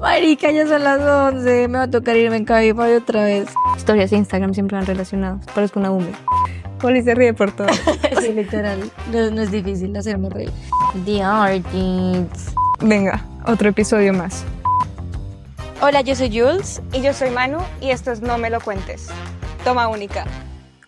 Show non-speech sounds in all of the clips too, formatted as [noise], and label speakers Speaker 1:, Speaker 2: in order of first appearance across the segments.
Speaker 1: Marica, ya son las 11. Me va a tocar irme en Cabify otra vez. Historias de Instagram siempre van relacionadas. Parezco una boomer. Poli se ríe por todo. [laughs]
Speaker 2: Sí, literal. No, no es difícil hacerme reír. The Artists.
Speaker 1: Venga, otro episodio más.
Speaker 3: Hola, yo soy Jules. Y yo soy Manu, y esto es No Me Lo Cuentes. Toma única.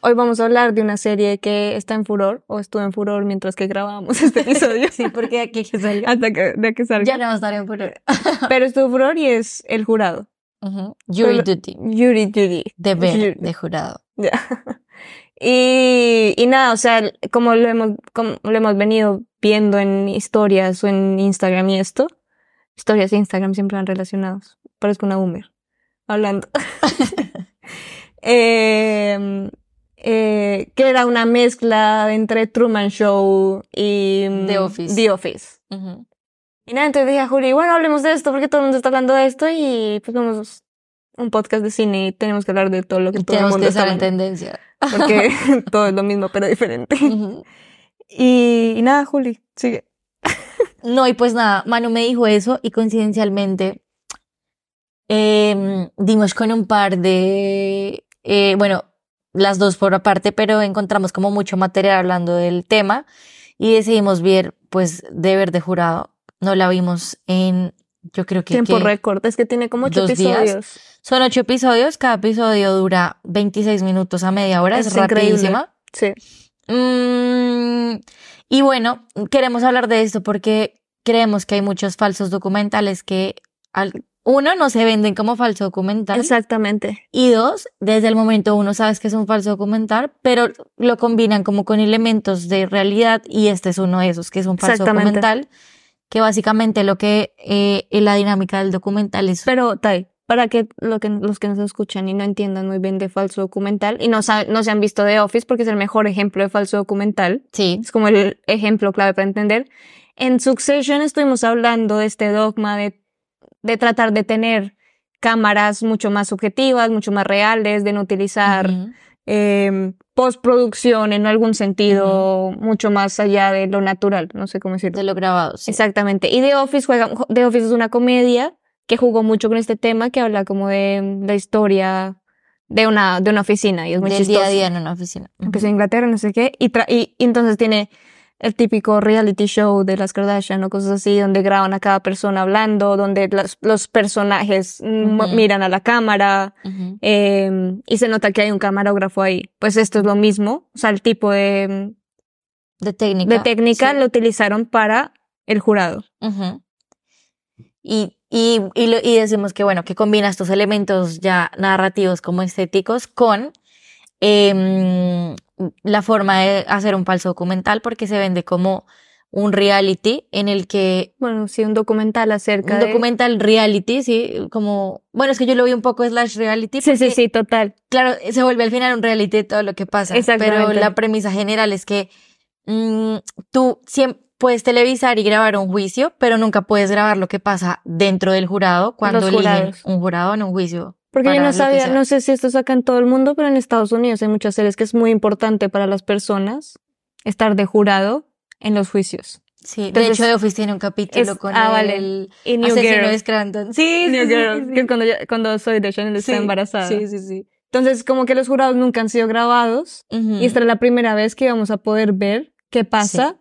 Speaker 1: Hoy vamos a hablar de una serie que está en furor, o estuvo en furor mientras que grabábamos [laughs] este episodio.
Speaker 2: Sí, porque aquí que salga.
Speaker 1: Hasta que, de que salga.
Speaker 2: Ya no va a estar en furor. [laughs]
Speaker 1: Pero estuvo en furor y es El Jurado.
Speaker 2: Jury
Speaker 1: Pero-
Speaker 2: duty.
Speaker 1: Jury Duty.
Speaker 2: Deber
Speaker 1: Jury-
Speaker 2: de jurado.
Speaker 1: Ya. Y, y nada, o sea, como lo hemos, como lo hemos venido viendo en historias o en Instagram y esto, historias de Instagram siempre van relacionados. Parezco una boomer. Hablando. [laughs] Eh, eh, que era una mezcla entre Truman Show y mm,
Speaker 2: The Office.
Speaker 1: The Office.
Speaker 2: Ujú.
Speaker 1: Y nada, entonces dije a Juli, bueno, hablemos de esto porque todo el mundo está hablando de esto y pues somos un podcast de cine y tenemos que hablar de todo lo que todo el
Speaker 2: tenemos
Speaker 1: mundo
Speaker 2: que estar en tendencia.
Speaker 1: porque [laughs] [laughs] todo es lo mismo pero diferente.
Speaker 2: Ujú.
Speaker 1: Y, y nada, Juli, sigue.
Speaker 2: No, y pues nada, Manu me dijo eso y coincidencialmente em, dimos con un par de, eh, bueno, las dos por aparte, pero encontramos como mucho material hablando del tema y decidimos ver, pues, Deber de Jurado. No la vimos en, yo creo que,
Speaker 1: Tiempo récord, es que tiene como ocho
Speaker 2: dos días.
Speaker 1: episodios.
Speaker 2: son ocho episodios, cada episodio dura 26 minutos a media hora, es,
Speaker 1: Es
Speaker 2: rapidísima.
Speaker 1: Sí.
Speaker 2: Mm, y bueno, queremos hablar de esto porque creemos que hay muchos falsos documentales que, al- uno, no se venden como falso documental.
Speaker 1: Exactamente.
Speaker 2: Y dos, desde el momento uno sabes que es un falso documental, pero lo combinan como con elementos de realidad y este es uno de esos, que es un falso documental, que básicamente lo que eh, es la dinámica del documental es...
Speaker 1: Pero, Tai, para que, lo que los que nos escuchan y no entiendan muy bien de falso documental y no, no se han visto The Office porque es el mejor ejemplo de falso documental,
Speaker 2: Sí,
Speaker 1: es como el ejemplo clave para entender. En Succession estuvimos hablando de este dogma de, de tratar de tener cámaras mucho más subjetivas, mucho más reales, de no utilizar eh, postproducción en algún sentido mucho más allá de lo natural, no sé cómo decirlo.
Speaker 2: de lo grabado, sí.
Speaker 1: Exactamente. Y The Office juega, The Office es una comedia que jugó mucho con este tema que habla como de la historia de una, de una oficina y es muy
Speaker 2: Del
Speaker 1: chistoso.
Speaker 2: día a día en una oficina.
Speaker 1: Empezó en Inglaterra, no sé qué, y, tra- y, y entonces tiene el típico reality show de las Kardashian o cosas así, donde graban a cada persona hablando, donde las- los personajes mm, miran a la cámara, eh, y se nota que hay un camarógrafo ahí. Pues esto es lo mismo, o sea, el tipo de,
Speaker 2: De técnica.
Speaker 1: de técnica
Speaker 2: sí.
Speaker 1: lo utilizaron para el jurado.
Speaker 2: Y, y, y decimos que, bueno, que combina estos elementos ya narrativos como estéticos con em, la forma de hacer un falso documental porque se vende como un reality en el que
Speaker 1: Bueno, sí, un documental acerca
Speaker 2: un
Speaker 1: de...
Speaker 2: documental reality, sí, como, bueno, es que yo lo vi un poco slash reality.
Speaker 1: Sí, sí,
Speaker 2: porque,
Speaker 1: sí, total.
Speaker 2: Claro, se vuelve al final un reality de todo lo que pasa. Pero
Speaker 1: Exactamente.
Speaker 2: la premisa general es que mm, tú siempre puedes televisar y grabar un juicio, pero nunca puedes grabar lo que pasa dentro del jurado cuando eligen un jurado en un juicio.
Speaker 1: Porque yo no sabía, no sé si esto es acá en todo el mundo, pero en Estados Unidos hay muchas series que es muy importante para las personas estar de jurado en los juicios.
Speaker 2: Sí, de
Speaker 1: Entonces,
Speaker 2: hecho, The Office tiene un capítulo
Speaker 1: es-
Speaker 2: con
Speaker 1: ah, vale.
Speaker 2: el
Speaker 1: Y New
Speaker 2: asesino de Scranton. Sí,
Speaker 1: New
Speaker 2: sí,
Speaker 1: Girl,
Speaker 2: sí, sí.
Speaker 1: que es cuando, yo- cuando soy de Chanel está embarazada.
Speaker 2: Sí, sí, sí.
Speaker 1: Entonces, como que los jurados nunca han sido grabados
Speaker 2: Ujú.
Speaker 1: y esta es la primera vez que vamos a poder ver qué pasa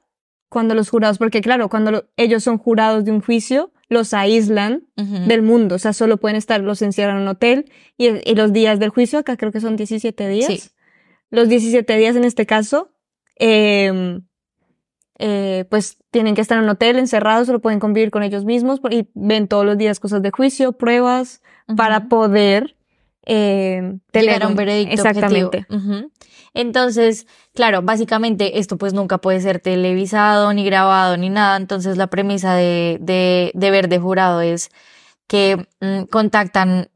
Speaker 1: cuando los jurados, porque claro, cuando lo- ellos son jurados de un juicio, los aíslan del mundo, o sea, solo pueden estar, los encierran en un hotel y, y los días del juicio, acá creo que son 17 días.
Speaker 2: Sí.
Speaker 1: Los 17 días en este caso, eh, eh, pues tienen que estar en un hotel encerrados, solo pueden convivir con ellos mismos y ven todos los días cosas de juicio, pruebas, para poder eh, tener
Speaker 2: un veredicto
Speaker 1: Exactamente.
Speaker 2: Entonces, claro, básicamente esto pues nunca puede ser televisado, ni grabado, ni nada. Entonces la premisa de, de, de jurado es que mm, contactan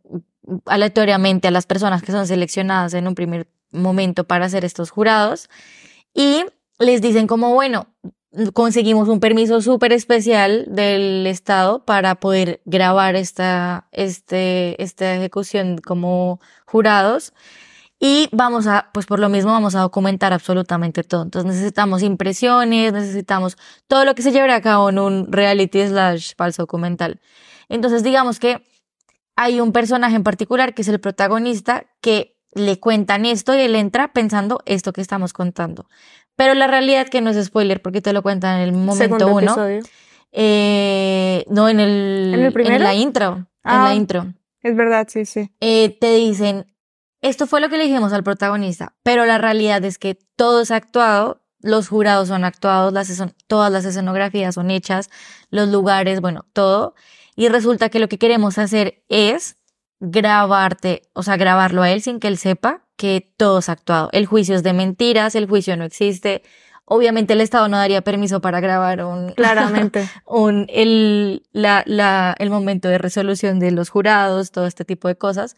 Speaker 2: aleatoriamente a las personas que son seleccionadas en un primer momento para hacer estos jurados y les dicen como, bueno, conseguimos un permiso súper especial del Estado para poder grabar esta, este, esta ejecución como jurados. Y vamos a, pues por lo mismo vamos a documentar absolutamente todo. Entonces necesitamos impresiones, necesitamos todo lo que se llevará a cabo en un reality slash falso documental. Entonces, digamos que hay un personaje en particular que es el protagonista que le cuentan esto y él entra pensando esto que estamos contando. Pero la realidad que no es spoiler porque te lo cuentan en el momento
Speaker 1: Segundo
Speaker 2: uno.
Speaker 1: episodio.
Speaker 2: Eh, no, en el,
Speaker 1: ¿En el primero?
Speaker 2: la intro. En
Speaker 1: Ah.
Speaker 2: la intro.
Speaker 1: Es verdad, sí, sí.
Speaker 2: Eh, te dicen, esto fue lo que le dijimos al protagonista, pero la realidad es que todo es actuado, los jurados son actuados, las, todas las escenografías son hechas, los lugares, bueno, todo. Y resulta que lo que queremos hacer es grabarte, o sea, grabarlo a él sin que él sepa que todo es actuado. El juicio es de mentiras, el juicio no existe. Obviamente el Estado no daría permiso para grabar un, [laughs]
Speaker 1: Claramente.
Speaker 2: un, el, la, la, el momento de resolución de los jurados, todo este tipo de cosas.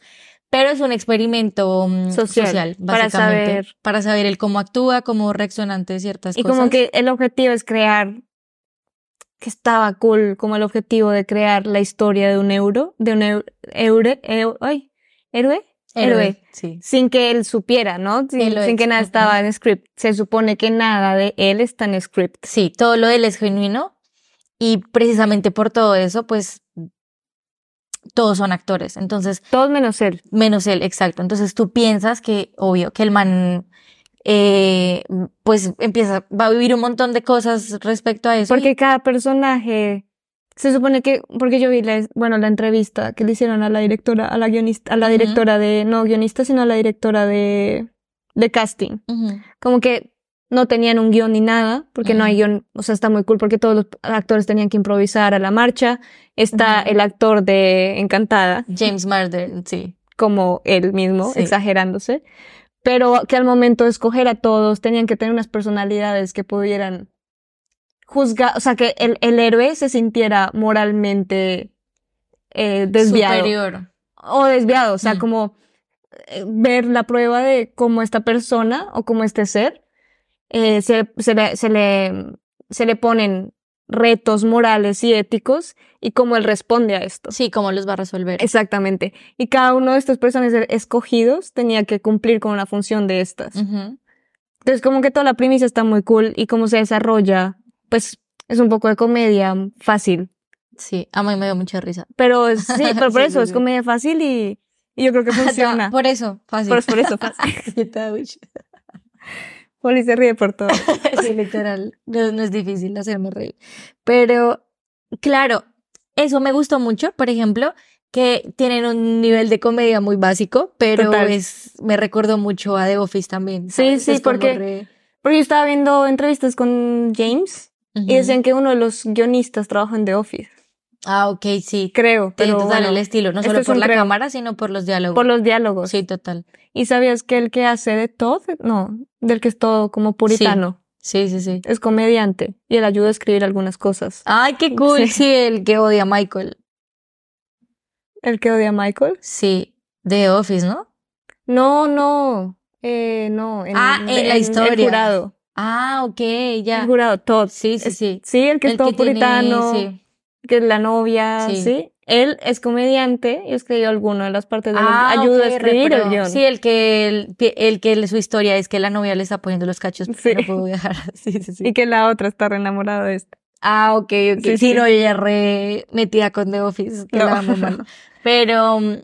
Speaker 2: Pero es un experimento mm,
Speaker 1: Social,
Speaker 2: social,
Speaker 1: para
Speaker 2: básicamente.
Speaker 1: saber.
Speaker 2: Para saber el cómo actúa, cómo reacciona ante ciertas
Speaker 1: y
Speaker 2: cosas.
Speaker 1: como que el objetivo es crear, que estaba cool, como el objetivo de crear la historia de un euro, de un eu- eure, eu- ay, héroe, héroe,
Speaker 2: Sí.
Speaker 1: sin que él supiera, ¿no? Sin, sin que nada estaba en script. Se supone que nada de él está en script.
Speaker 2: Sí, todo lo de él es genuino. Y precisamente por todo eso, pues, todos son actores. Entonces,
Speaker 1: Todos menos él.
Speaker 2: menos él, exacto. Entonces tú piensas que, obvio, que el man, eh, pues empieza, va a vivir un montón de cosas respecto a eso. y-
Speaker 1: Porque cada personaje se supone que, porque yo vi la, bueno, la entrevista que le hicieron a la directora, a la guionista, a la directora de, no guionista, sino a la directora de, de casting. Como que no tenían un guion ni nada, porque no hay guion, o sea, está muy cool porque todos los actores tenían que improvisar a la marcha. Está el actor de Encantada,
Speaker 2: James Marder, sí.
Speaker 1: como él mismo,
Speaker 2: Sí.
Speaker 1: exagerándose. Pero que al momento de escoger a todos tenían que tener unas personalidades que pudieran juzgar, o sea, que el, el héroe se sintiera moralmente eh, desviado.
Speaker 2: Superior.
Speaker 1: O desviado, o sea,
Speaker 2: Mm.
Speaker 1: como eh, ver la prueba de cómo esta persona o cómo este ser eh, se, se, le, se, le, se le ponen retos morales y éticos y cómo él responde a esto.
Speaker 2: Sí, cómo los va a resolver.
Speaker 1: Exactamente. Y cada uno de estos personajes escogidos tenía que cumplir con una función de estas.
Speaker 2: Ujú.
Speaker 1: Entonces, como que toda la premisa está muy cool y cómo se desarrolla, pues es un poco de comedia fácil.
Speaker 2: Sí, a mí me dio mucha risa.
Speaker 1: Pero [laughs] sí, pero por
Speaker 2: Sí,
Speaker 1: eso
Speaker 2: sí,
Speaker 1: es
Speaker 2: sí.
Speaker 1: comedia fácil y, y yo creo que [laughs] funciona.
Speaker 2: Por eso, fácil.
Speaker 1: Por, por eso [laughs] fácil. Poli se ríe por todo. [laughs]
Speaker 2: sí, literal. No, no es difícil hacerme reír. Pero, claro, eso me gustó mucho, por ejemplo, que tienen un nivel de comedia muy básico, pero
Speaker 1: Total.
Speaker 2: es, me recordó mucho a The Office también.
Speaker 1: Sí,
Speaker 2: ¿sabes?
Speaker 1: sí,
Speaker 2: Es
Speaker 1: porque-
Speaker 2: re-
Speaker 1: Porque yo estaba viendo entrevistas con James y decían que uno de los guionistas trabaja en The Office.
Speaker 2: Ah, ok, sí.
Speaker 1: Creo, pero
Speaker 2: total
Speaker 1: bueno,
Speaker 2: el estilo, no solo
Speaker 1: es
Speaker 2: por la
Speaker 1: creo.
Speaker 2: cámara, sino por los diálogos.
Speaker 1: por los diálogos.
Speaker 2: Sí, total.
Speaker 1: ¿Y sabías que el que hace de Todd, no, del que es todo como puritano,
Speaker 2: Sí, sí, sí.
Speaker 1: es comediante y él ayuda a escribir algunas cosas?
Speaker 2: Ay, qué cool.
Speaker 1: Sí.
Speaker 2: Sí, el que odia a Michael.
Speaker 1: ¿El que odia a Michael?
Speaker 2: Sí, The Office, ¿no?
Speaker 1: No, no, eh, no.
Speaker 2: Ah, en la historia.
Speaker 1: El jurado.
Speaker 2: Ah, ok, ya.
Speaker 1: El jurado, Todd.
Speaker 2: Sí, sí,
Speaker 1: Es-
Speaker 2: sí.
Speaker 1: Sí, el que es todo
Speaker 2: que tiene-
Speaker 1: puritano,
Speaker 2: sí.
Speaker 1: Que es la novia,
Speaker 2: Sí.
Speaker 1: sí. Él es comediante y escribió alguno de las partes de los...
Speaker 2: Ah,
Speaker 1: ayuda
Speaker 2: ok,
Speaker 1: a escribir
Speaker 2: re
Speaker 1: el guion.
Speaker 2: Sí, el que, el, el que su historia es que la novia le está poniendo los cachos porque
Speaker 1: Sí.
Speaker 2: no puedo viajar. [laughs] Sí, sí, sí.
Speaker 1: Y que la otra está re enamorada de este.
Speaker 2: Ah, ok, ok.
Speaker 1: Sí,
Speaker 2: Sí, no, ya re metida con The Office, que
Speaker 1: No.
Speaker 2: la amo mal. Pero, mm,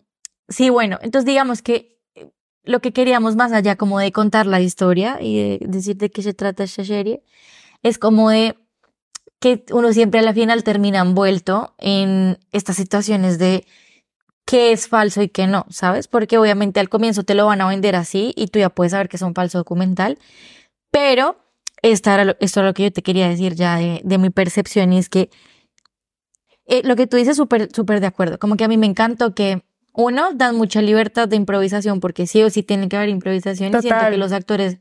Speaker 2: sí, bueno, entonces digamos que eh, lo que queríamos más allá como de contar la historia y de decir de qué se trata esta serie, es como de que uno siempre a la final termina envuelto en estas situaciones de qué es falso y qué no, ¿sabes? Porque obviamente al comienzo te lo van a vender así y tú ya puedes saber que es un falso documental, pero esta era lo- esto era lo que yo te quería decir ya de, de mi percepción y es que eh, lo que tú dices súper súper de acuerdo, como que a mí me encantó que uno, dan mucha libertad de improvisación porque sí o sí tiene que haber improvisación y siento que los actores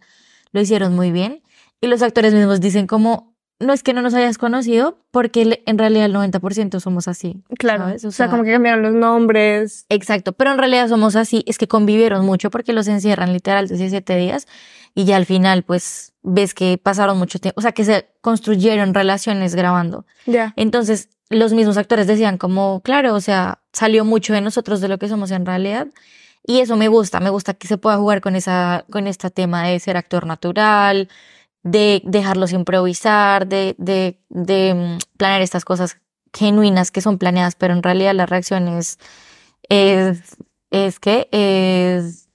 Speaker 2: lo hicieron muy bien y los actores mismos dicen como no es que no nos hayas conocido porque en realidad el 90% somos así.
Speaker 1: Claro.
Speaker 2: ¿sabes?
Speaker 1: O, sea, como que cambiaron los nombres.
Speaker 2: Exacto, pero en realidad somos así, es que convivieron mucho porque los encierran literal 17 días y ya al final pues ves que pasaron mucho tiempo, o sea que se construyeron relaciones grabando.
Speaker 1: Ya.
Speaker 2: Entonces los mismos actores decían como, claro, o sea, salió mucho de nosotros de lo que somos en realidad y eso me gusta, me gusta que se pueda jugar con esa, con este tema de ser actor natural, de dejarlos improvisar, de, de, de mm, planear estas cosas genuinas que son planeadas, pero en realidad la reacción es, es, es que es,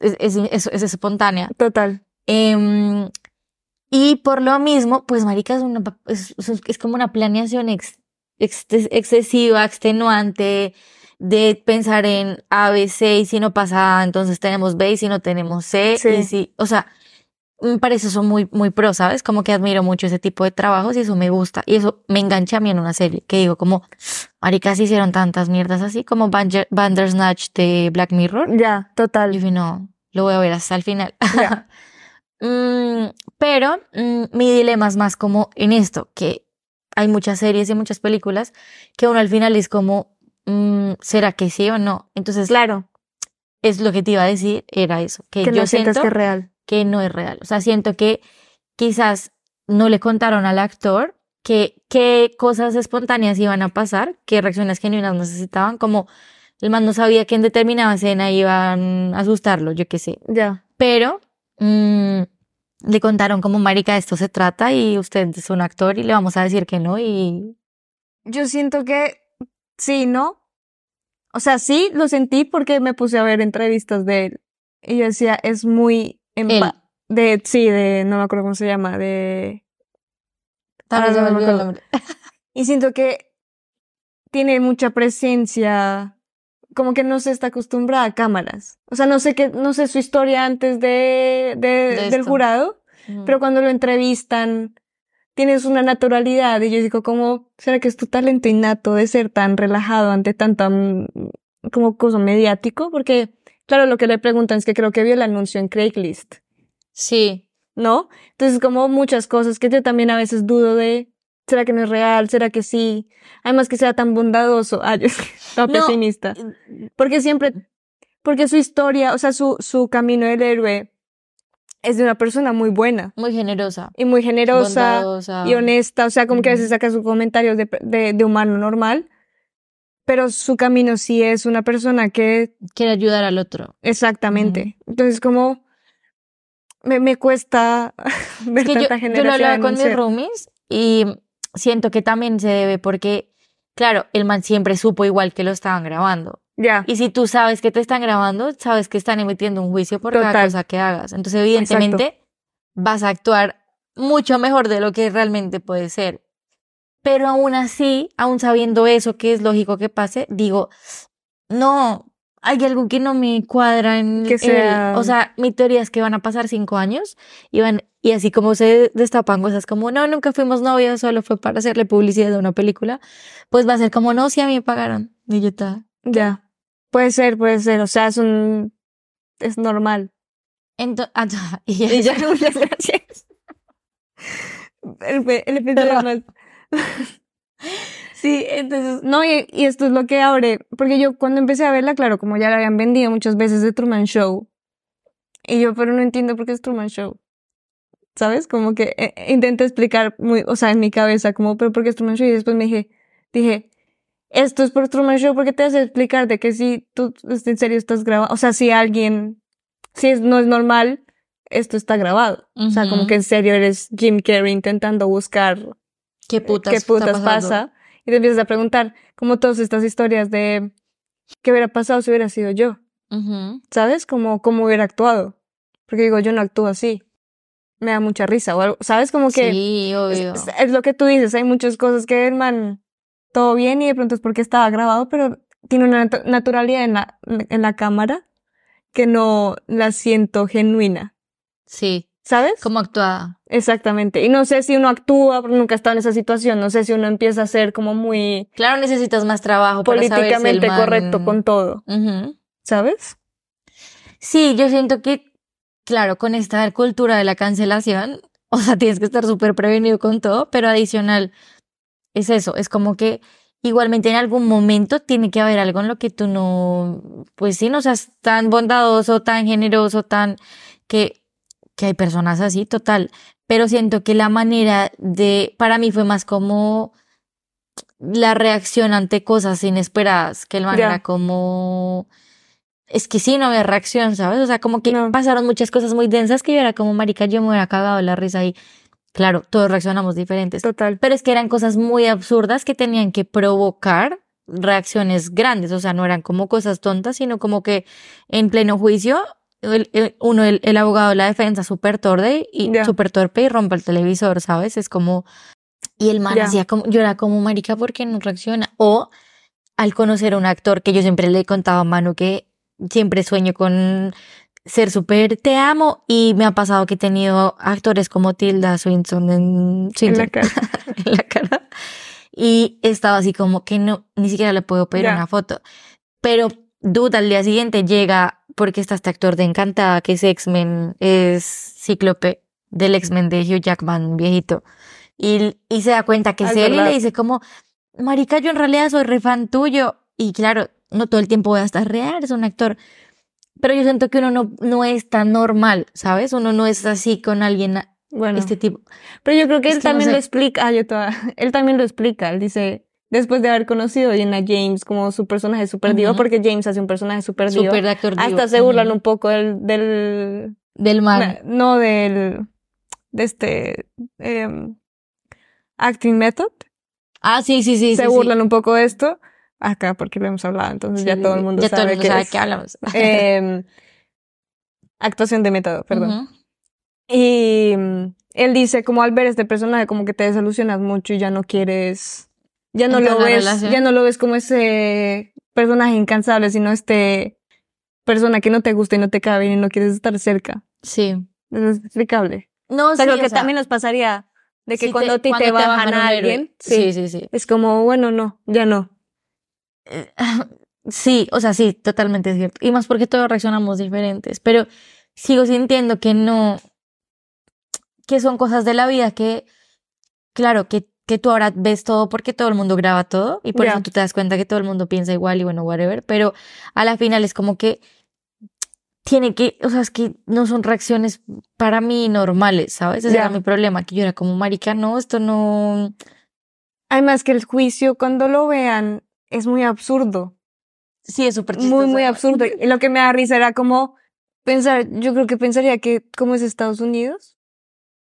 Speaker 2: es, es, es- es espontánea.
Speaker 1: Total.
Speaker 2: Em, y por lo mismo, pues marica es, una, es, como una planeación ex- ex- excesiva, extenuante, de pensar en A, B, C, y si no pasa A, entonces tenemos B, y si no tenemos C,
Speaker 1: Sí.
Speaker 2: y si, o sea, parece eso muy, muy pro, ¿sabes? Como que admiro mucho ese tipo de trabajos y eso me gusta, y eso me engancha a mí en una serie, que digo como, marica, se hicieron tantas mierdas así, como Bandersnatch de Black Mirror,
Speaker 1: Ya,
Speaker 2: y
Speaker 1: total.
Speaker 2: dije, no, lo voy a ver hasta el final. [laughs] Mm, pero mm, mi dilema es más como en esto, que hay muchas series y muchas películas que uno al final es como, mm, ¿será que sí o no? Entonces,
Speaker 1: Claro,
Speaker 2: es lo que te iba a decir, era eso, que,
Speaker 1: que
Speaker 2: yo
Speaker 1: no
Speaker 2: siento
Speaker 1: que es real.
Speaker 2: Que no es real. O sea, siento que quizás no le contaron al actor que qué cosas espontáneas iban a pasar, qué reacciones genuinas necesitaban, como el man no sabía que en determinada escena iban a asustarlo, yo qué sé
Speaker 1: Ya.
Speaker 2: pero mm, le contaron como marica de esto se trata y usted es un actor y le vamos a decir que no y
Speaker 1: Yo siento que sí, ¿no? O sea, sí lo sentí porque me puse a ver entrevistas de él. Y yo decía, es muy empa- de sí, de no me acuerdo cómo se llama, de
Speaker 2: Tal vez
Speaker 1: no me
Speaker 2: el nombre.
Speaker 1: y siento que tiene mucha presencia, como que no se está acostumbrada a cámaras. O sea, no sé qué, no sé su historia antes de, de,
Speaker 2: De
Speaker 1: del jurado, pero cuando lo entrevistan tienes una naturalidad y yo digo como será que es tu talento innato de ser tan relajado ante tanta mm, como cosa mediático porque claro lo que le preguntan es que creo que vio el anuncio en Craigslist.
Speaker 2: Sí,
Speaker 1: ¿no? entonces como muchas cosas que yo también a veces dudo de será que no es real será que sí además que sea tan bondadoso. Ay [laughs] es que no, pesimista. porque siempre porque su historia o sea su su camino del héroe es de una persona muy buena.
Speaker 2: Muy generosa,
Speaker 1: y muy generosa
Speaker 2: bondadosa.
Speaker 1: y honesta, o sea, como que a veces saca sus comentarios de, de, de humano normal, pero su camino sí es una persona que,
Speaker 2: quiere ayudar al otro.
Speaker 1: exactamente. Entonces, como me, me cuesta [laughs] ver
Speaker 2: Es que yo, yo lo hablaba con mis roomies y siento que también se debe porque, claro, el man siempre supo igual que lo estaban grabando.
Speaker 1: Ya,
Speaker 2: Y si tú sabes que te están grabando, sabes que están emitiendo un juicio por cada
Speaker 1: Total.
Speaker 2: cosa que hagas. Entonces, evidentemente, vas a actuar mucho mejor de lo que realmente puede ser. Pero aún así, aún sabiendo eso, que es lógico que pase, digo, no, hay algo que no me cuadra en
Speaker 1: Que sea-
Speaker 2: O sea, mi teoría es que van a pasar cinco años y van, y así como se destapan cosas como, no, nunca fuimos novios, solo fue para hacerle publicidad de una película, pues va a ser como, no, si a mí me pagaron. Y yo está.
Speaker 1: ya. Puede ser, puede ser, o sea, es un, es normal.
Speaker 2: Entonces, [laughs] y ya-
Speaker 1: Y ya, [laughs] muchas gracias. El, el. [laughs] Sí, entonces, no, y, y esto es lo que abre, porque yo cuando empecé a verla, claro, como ya la habían vendido muchas veces de Truman Show, y yo, pero no entiendo por qué es Truman Show. ¿Sabes? Como que eh, eh, intenté explicar muy, o sea, en mi cabeza, como, pero ¿por qué es Truman Show? Y después me dije, dije, esto es por Truman Show porque te hace explicar de que si tú en serio estás grabando, o sea, si alguien, si es, no es normal, esto está grabado. O sea, como que en serio eres Jim Carrey intentando buscar
Speaker 2: ¿Qué putas,
Speaker 1: qué
Speaker 2: está
Speaker 1: putas pasa. Y te empiezas a preguntar, como todas estas historias de qué hubiera pasado si hubiera sido yo. ¿sabes? Como cómo hubiera actuado. Porque digo, yo no actúo así. Me da mucha risa o algo, ¿sabes? Como que
Speaker 2: Sí, obvio.
Speaker 1: es- es lo que tú dices, hay muchas cosas que el man, todo bien y de pronto es porque estaba grabado, pero tiene una nat- naturalidad en la, en la cámara que no la siento genuina,
Speaker 2: Sí,
Speaker 1: ¿sabes?
Speaker 2: como actuada.
Speaker 1: Exactamente. Y no sé si uno actúa, porque nunca he estado en esa situación, no sé si uno empieza a ser como muy
Speaker 2: Claro, necesitas más trabajo para saber si el
Speaker 1: políticamente
Speaker 2: man-
Speaker 1: correcto con todo. ¿sabes?
Speaker 2: Sí, yo siento que, claro, con esta cultura de la cancelación, [laughs] o sea, tienes que estar súper prevenido con todo, pero adicional es eso, es como que igualmente en algún momento tiene que haber algo en lo que tú no, pues sí, no seas tan bondadoso, tan generoso, tan que, que hay personas así, total, pero siento que la manera de, para mí fue más como la reacción ante cosas inesperadas, que el man
Speaker 1: Ya.
Speaker 2: era como, es que sí, no había reacción, ¿sabes? O sea, como que
Speaker 1: No.
Speaker 2: pasaron muchas cosas muy densas que yo era como, marica, yo me hubiera cagado la risa ahí. claro, todos reaccionamos diferentes.
Speaker 1: Total.
Speaker 2: Pero es que eran cosas muy absurdas que tenían que provocar reacciones grandes, o sea, no eran como cosas tontas, sino como que en pleno juicio, el, el- uno, el, el abogado de la defensa, súper torpe y
Speaker 1: Ya.
Speaker 2: súper torpe y rompe el televisor, ¿sabes? Es como, y el man
Speaker 1: Ya.
Speaker 2: hacía como, yo era como, marica, ¿por qué no reacciona? O al conocer a un actor que yo siempre le he contado a Manu que siempre sueño con ser súper te amo y me ha pasado que he tenido actores como Tilda Swinton en,
Speaker 1: En
Speaker 2: Swinton,
Speaker 1: la cara. [laughs]
Speaker 2: en la cara y estaba así como que no, ni siquiera le puedo pedir una foto. Pero duda al día siguiente llega porque está este actor de Encantada que es X-Men, es Cíclope del X-Men de Hugh Jackman viejito y, y se da cuenta que
Speaker 1: Ah,
Speaker 2: es
Speaker 1: es
Speaker 2: él y le dice como, marica, yo en realidad soy re fan tuyo y claro, no todo el tiempo voy a estar real, es un actor. Pero yo siento que uno no, no es tan normal, ¿sabes? Uno no es así con alguien,
Speaker 1: Bueno.
Speaker 2: este tipo.
Speaker 1: Pero yo creo que
Speaker 2: Es
Speaker 1: él
Speaker 2: que no
Speaker 1: también
Speaker 2: sé.
Speaker 1: lo explica. Ah, yo toda- [laughs] Él también lo explica. Él dice, después de haber conocido a Jenna James como su personaje super
Speaker 2: Ujú.
Speaker 1: porque James hace un personaje super diva.
Speaker 2: Súper de actor divo.
Speaker 1: Hasta se burlan un poco del, del
Speaker 2: Del man.
Speaker 1: no del, de este, em, acting method.
Speaker 2: Ah, sí, sí, sí.
Speaker 1: se
Speaker 2: sí,
Speaker 1: burlan un poco de esto. Acá, porque lo hemos hablado, entonces
Speaker 2: Sí,
Speaker 1: ya todo el mundo
Speaker 2: ya
Speaker 1: sabe
Speaker 2: todo el mundo
Speaker 1: qué
Speaker 2: sabe
Speaker 1: es.
Speaker 2: que hablamos. [laughs]
Speaker 1: Em, actuación de método, perdón. Y mm, él dice, como al ver este personaje, como que te desilusionas mucho y ya no quieres, ya no lo ves,
Speaker 2: relación.
Speaker 1: ya no lo ves como ese personaje incansable, sino este persona que no te gusta y no te cabe bien y no quieres estar cerca.
Speaker 2: Sí.
Speaker 1: Es explicable.
Speaker 2: No,
Speaker 1: O sea,
Speaker 2: sí,
Speaker 1: creo que
Speaker 2: o sea,
Speaker 1: también nos pasaría de que
Speaker 2: si
Speaker 1: cuando a ti
Speaker 2: cuando
Speaker 1: te bajan
Speaker 2: un
Speaker 1: a alguien,
Speaker 2: Sí, sí, sí.
Speaker 1: es como, bueno, no, ya no.
Speaker 2: Eh, [laughs] Sí, o sea, sí, totalmente cierto. Y más porque todos reaccionamos diferentes. Pero sigo sintiendo que no, que son cosas de la vida que, claro, que, que tú ahora ves todo porque todo el mundo graba todo y por eso tú te das cuenta que todo el mundo piensa igual y bueno, whatever. Pero a la final es como que tiene que, o sea, es que no son reacciones para mí normales, ¿sabes? Ese era mi problema, que yo era como, marica, no, esto no,
Speaker 1: Además que el juicio, cuando lo vean, es muy absurdo.
Speaker 2: sí, es súper
Speaker 1: Muy, muy absurdo. [laughs] Y lo que me da risa era como pensar, yo creo que pensaría que, como es Estados Unidos,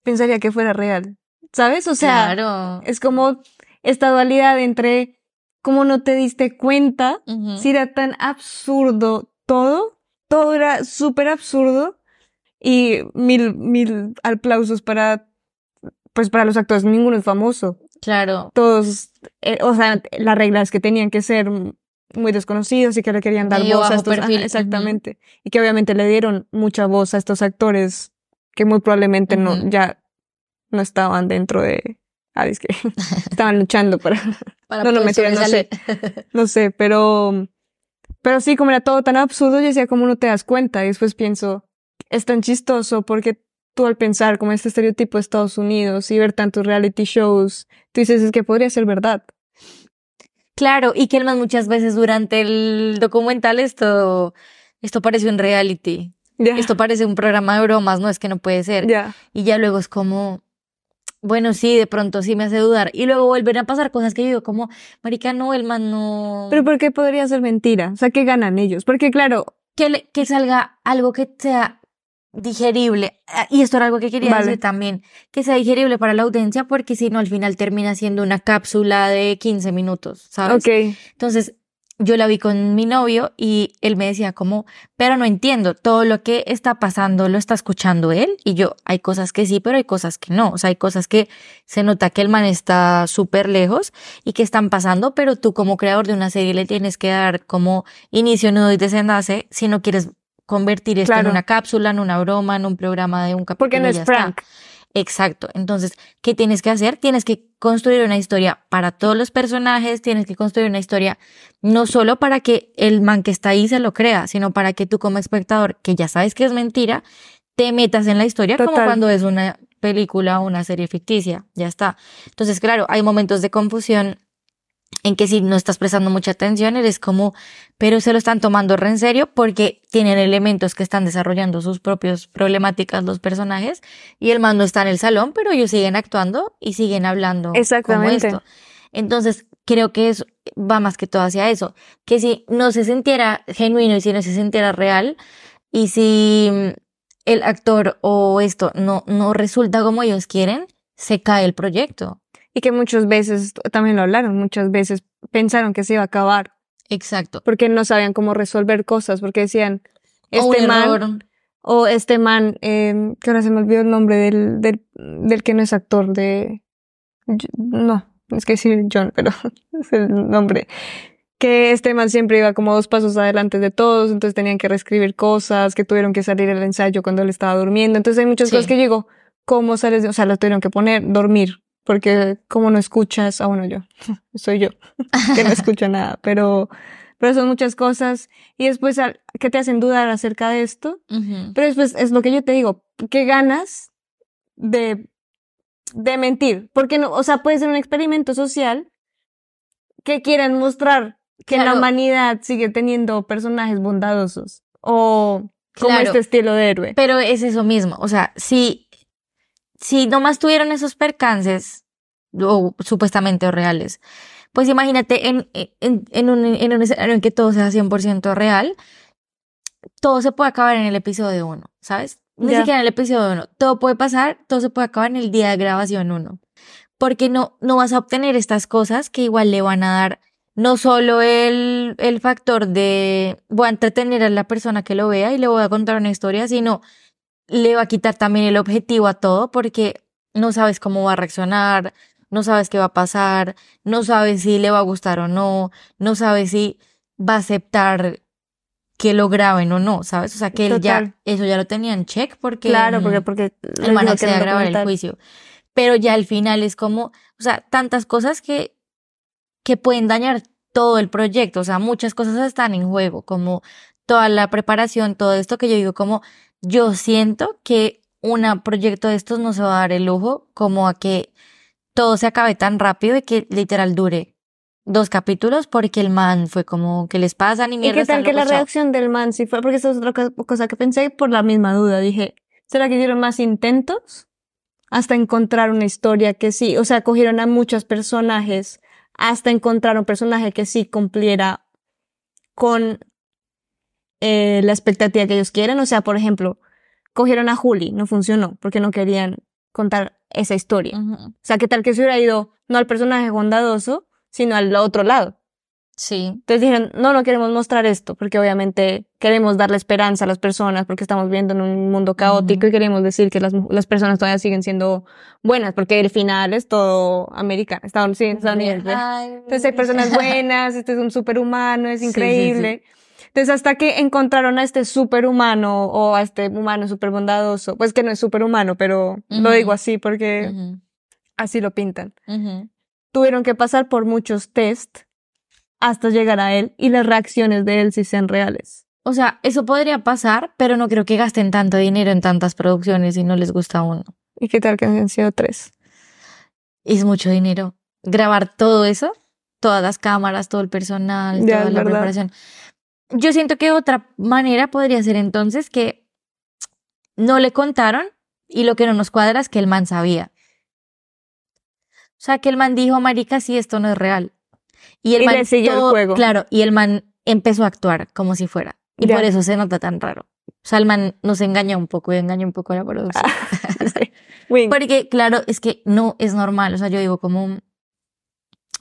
Speaker 1: pensaría que fuera real. ¿Sabes? O sea,
Speaker 2: Claro.
Speaker 1: es como esta dualidad entre cómo no te diste cuenta, si era tan absurdo todo, todo era súper absurdo y mil, mil aplausos para, pues para los actores, ninguno es famoso
Speaker 2: Claro.
Speaker 1: todos, eh, o sea, las reglas que tenían que ser muy desconocidos y que le querían dar
Speaker 2: Medio
Speaker 1: voz a estos, ajá, exactamente, y que obviamente le dieron mucha voz a estos actores que muy probablemente no, ya no estaban dentro de, ah, es que [laughs] estaban luchando para,
Speaker 2: Para
Speaker 1: No, no, mentira, no sé. [laughs] no sé, pero, pero sí, como era todo tan absurdo, yo decía, ¿cómo no te das cuenta? Y después pienso, es tan chistoso porque tú al pensar como este estereotipo de Estados Unidos y ver tantos reality shows, tú dices, es que podría ser verdad.
Speaker 2: Claro, y que además muchas veces durante el documental esto, esto parece un reality. Esto parece un programa de bromas, no es que no puede ser.
Speaker 1: Ya.
Speaker 2: Y ya luego es como, bueno, sí, de pronto sí me hace dudar. Y luego vuelven a pasar cosas que yo digo como, marica, no, el man no...
Speaker 1: Pero ¿por qué podría ser mentira? O sea, ¿qué ganan ellos? Porque claro,
Speaker 2: que, le- que salga algo que sea digerible. Ah, Y esto era algo que quería
Speaker 1: Vale.
Speaker 2: decir también, que sea digerible para la audiencia, porque si no, al final termina siendo una cápsula de 15 minutos, ¿sabes?
Speaker 1: ok,
Speaker 2: Entonces, yo la vi con mi novio y él me decía como, pero no entiendo, todo lo que está pasando lo está escuchando él y yo, hay cosas que sí, pero hay cosas que no, o sea, hay cosas que se nota que el man está súper lejos y que están pasando, pero tú como creador de una serie le tienes que dar como inicio, nudo y desenlace si no quieres convertir esto
Speaker 1: Claro.
Speaker 2: en una cápsula, en una broma, en un programa de un capítulo.
Speaker 1: porque no es
Speaker 2: está. Exacto. Entonces, ¿qué tienes que hacer? Tienes que construir una historia para todos los personajes, tienes que construir una historia no solo para que el man que está ahí se lo crea, sino para que tú como espectador, que ya sabes que es mentira, te metas en la historia como cuando es una película o una serie ficticia. Ya está. Entonces, claro, hay momentos de confusión en que si no estás prestando mucha atención, eres como, pero se lo están tomando re en serio porque tienen elementos que están desarrollando sus propios problemáticas los personajes y el mando está en el salón, pero ellos siguen actuando y siguen hablando. como
Speaker 1: Exactamente.
Speaker 2: esto. Entonces, creo que eso va más que todo hacia eso, que si no se sintiera genuino y si no se sintiera real y si el actor o esto no, no resulta como ellos quieren, se cae el proyecto.
Speaker 1: Y que muchas veces, también lo hablaron, muchas veces pensaron que se iba a acabar
Speaker 2: Exacto.
Speaker 1: porque no sabían cómo resolver cosas, porque decían, este man, o este man, eh, que ahora se me olvidó el nombre del, del, del que no es actor, de... No, es que decir John, pero [laughs] es el nombre. Que este man siempre iba como dos pasos adelante de todos, entonces tenían que reescribir cosas, que tuvieron que salir el ensayo cuando él estaba durmiendo. Entonces hay muchas
Speaker 2: Sí.
Speaker 1: cosas que yo digo, ¿cómo sales de...? O sea, lo tuvieron que poner, dormir, porque como no escuchas, ah, bueno, yo, [laughs] soy yo, que no [laughs] escucho nada, pero, pero son muchas cosas. Y después, ¿qué te hacen dudar acerca de esto?
Speaker 2: Ujú.
Speaker 1: Pero después es lo que yo te digo, ¿qué ganas de, de mentir? Porque no, o sea, puede ser un experimento social que quieran mostrar que la
Speaker 2: Claro.
Speaker 1: humanidad sigue teniendo personajes bondadosos o como
Speaker 2: Claro.
Speaker 1: este estilo de héroe.
Speaker 2: Pero es eso mismo, o sea, si, si nomás tuvieron esos percances, o supuestamente o reales, pues imagínate en, en, en un, en un escenario en que todo sea 100% real, todo se puede acabar en el episodio 1, ¿sabes? Ni
Speaker 1: Ya.
Speaker 2: siquiera en el episodio 1. Todo puede pasar, todo se puede acabar en el día de grabación 1. Porque no, no vas a obtener estas cosas que igual le van a dar no solo el, el factor de voy a entretener a la persona que lo vea y le voy a contar una historia, sino le va a quitar también el objetivo a todo porque no sabes cómo va a reaccionar, no sabes qué va a pasar, no sabes si le va a gustar o no, no sabes si va a aceptar que lo graben o no, ¿sabes? O sea, que él ya, eso ya lo tenía en check porque
Speaker 1: Claro, porque, porque
Speaker 2: el man accede a grabar el juicio. Pero ya al final es como, o sea, tantas cosas que, que pueden dañar todo el proyecto. O sea, muchas cosas están en juego, como toda la preparación, todo esto que yo digo, como yo siento que un proyecto de estos no se va a dar el lujo como a que todo se acabe tan rápido y que literal dure dos capítulos porque el man fue como que les pasa ni
Speaker 1: ¿Y
Speaker 2: mierda.
Speaker 1: qué tal que la
Speaker 2: chao.
Speaker 1: reacción del man sí fue? Porque eso es otra co- cosa que pensé por la misma duda. Dije, ¿será que hicieron más intentos? Hasta encontrar una historia que sí, o sea, cogieron a muchos personajes hasta encontrar un personaje que sí cumpliera con eh, la expectativa que ellos quieren. O sea, por ejemplo, cogieron a Juli, no funcionó porque no querían contar esa historia.
Speaker 2: Ujú.
Speaker 1: O sea, ¿qué tal que se hubiera ido no al personaje bondadoso, sino al otro lado?
Speaker 2: Sí.
Speaker 1: Entonces dijeron, no, no queremos mostrar esto, porque obviamente queremos darle esperanza a las personas, porque estamos viviendo en un mundo caótico
Speaker 2: Ujú.
Speaker 1: y queremos decir que las, las personas todavía siguen siendo buenas, porque el final es todo americano, Estados Unidos. estadounidense.
Speaker 2: Ay,
Speaker 1: Entonces hay personas [laughs] buenas, este es un superhumano, es
Speaker 2: Sí, sí,
Speaker 1: increíble. Entonces hasta que encontraron a este superhumano o a este humano super bondadoso, pues que no es superhumano, pero lo digo así porque así lo pintan tuvieron que pasar por muchos test hasta llegar a él y las reacciones de él sí sean reales.
Speaker 2: O sea, eso podría pasar, pero no creo que gasten tanto dinero en tantas producciones y no les gusta uno.
Speaker 1: ¿Y qué tal que han sido tres?
Speaker 2: Es mucho dinero. Grabar todo eso, todas las cámaras, todo el personal,
Speaker 1: Ya,
Speaker 2: toda la
Speaker 1: verdad.
Speaker 2: preparación. Yo siento que otra manera podría ser entonces que no le contaron y lo que no nos cuadra es que el man sabía. O sea, que el man dijo, marica, sí, esto no es real. Y el
Speaker 1: Y
Speaker 2: man
Speaker 1: le siguió el juego.
Speaker 2: Claro, y el man empezó a actuar como si fuera. Y
Speaker 1: Ya.
Speaker 2: por eso se nota tan raro. O sea, el man nos engaña un poco y engaña un poco a la producción. [laughs]
Speaker 1: Wing.
Speaker 2: Porque, claro, es que no es normal. O sea, yo digo como,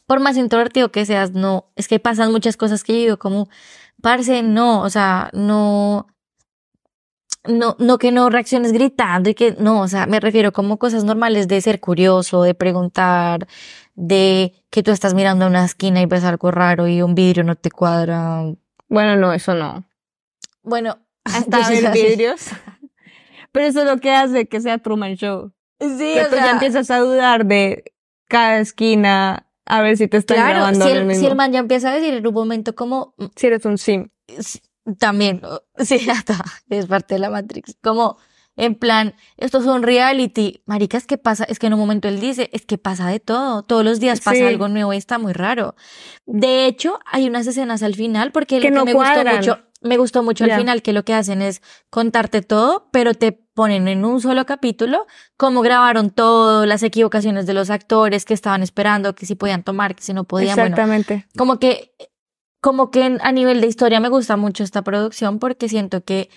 Speaker 2: por más introvertido que seas, no, es que pasan muchas cosas que yo digo como, parce, no, o sea, no, no, no que no reacciones gritando y que, no, o sea, me refiero como cosas normales de ser curioso, de preguntar, de que tú estás mirando a una esquina y ves algo raro y un vidrio no te cuadra.
Speaker 1: Bueno, no, eso no.
Speaker 2: Bueno, [laughs]
Speaker 1: Hasta [laughs] ver vidrios. Pero eso es lo que hace que sea Truman Show.
Speaker 2: Sí, o sea,
Speaker 1: ya empiezas a dudar de cada esquina a ver si te están
Speaker 2: claro,
Speaker 1: grabando
Speaker 2: si
Speaker 1: el mismo.
Speaker 2: si el man ya empieza a decir en un momento como,
Speaker 1: Si eres un sim.
Speaker 2: también, [laughs] sí, hasta es parte de la Matrix. Como, en plan, esto es un reality. Marica, es que pasa, es que en un momento él dice, es que pasa de todo. Todos los días pasa
Speaker 1: Sí.
Speaker 2: algo nuevo y está muy raro. De hecho, hay unas escenas al final, porque
Speaker 1: Que
Speaker 2: lo
Speaker 1: no
Speaker 2: me gustó
Speaker 1: cuadran.
Speaker 2: mucho, me gustó mucho al final, que lo que hacen es contarte todo, pero te ponen en un solo capítulo cómo grabaron todo, las equivocaciones de los actores que estaban esperando, que si podían tomar, que si no podían. Bueno,
Speaker 1: Exactamente.
Speaker 2: como que, como que a nivel de historia me gusta mucho esta producción porque siento que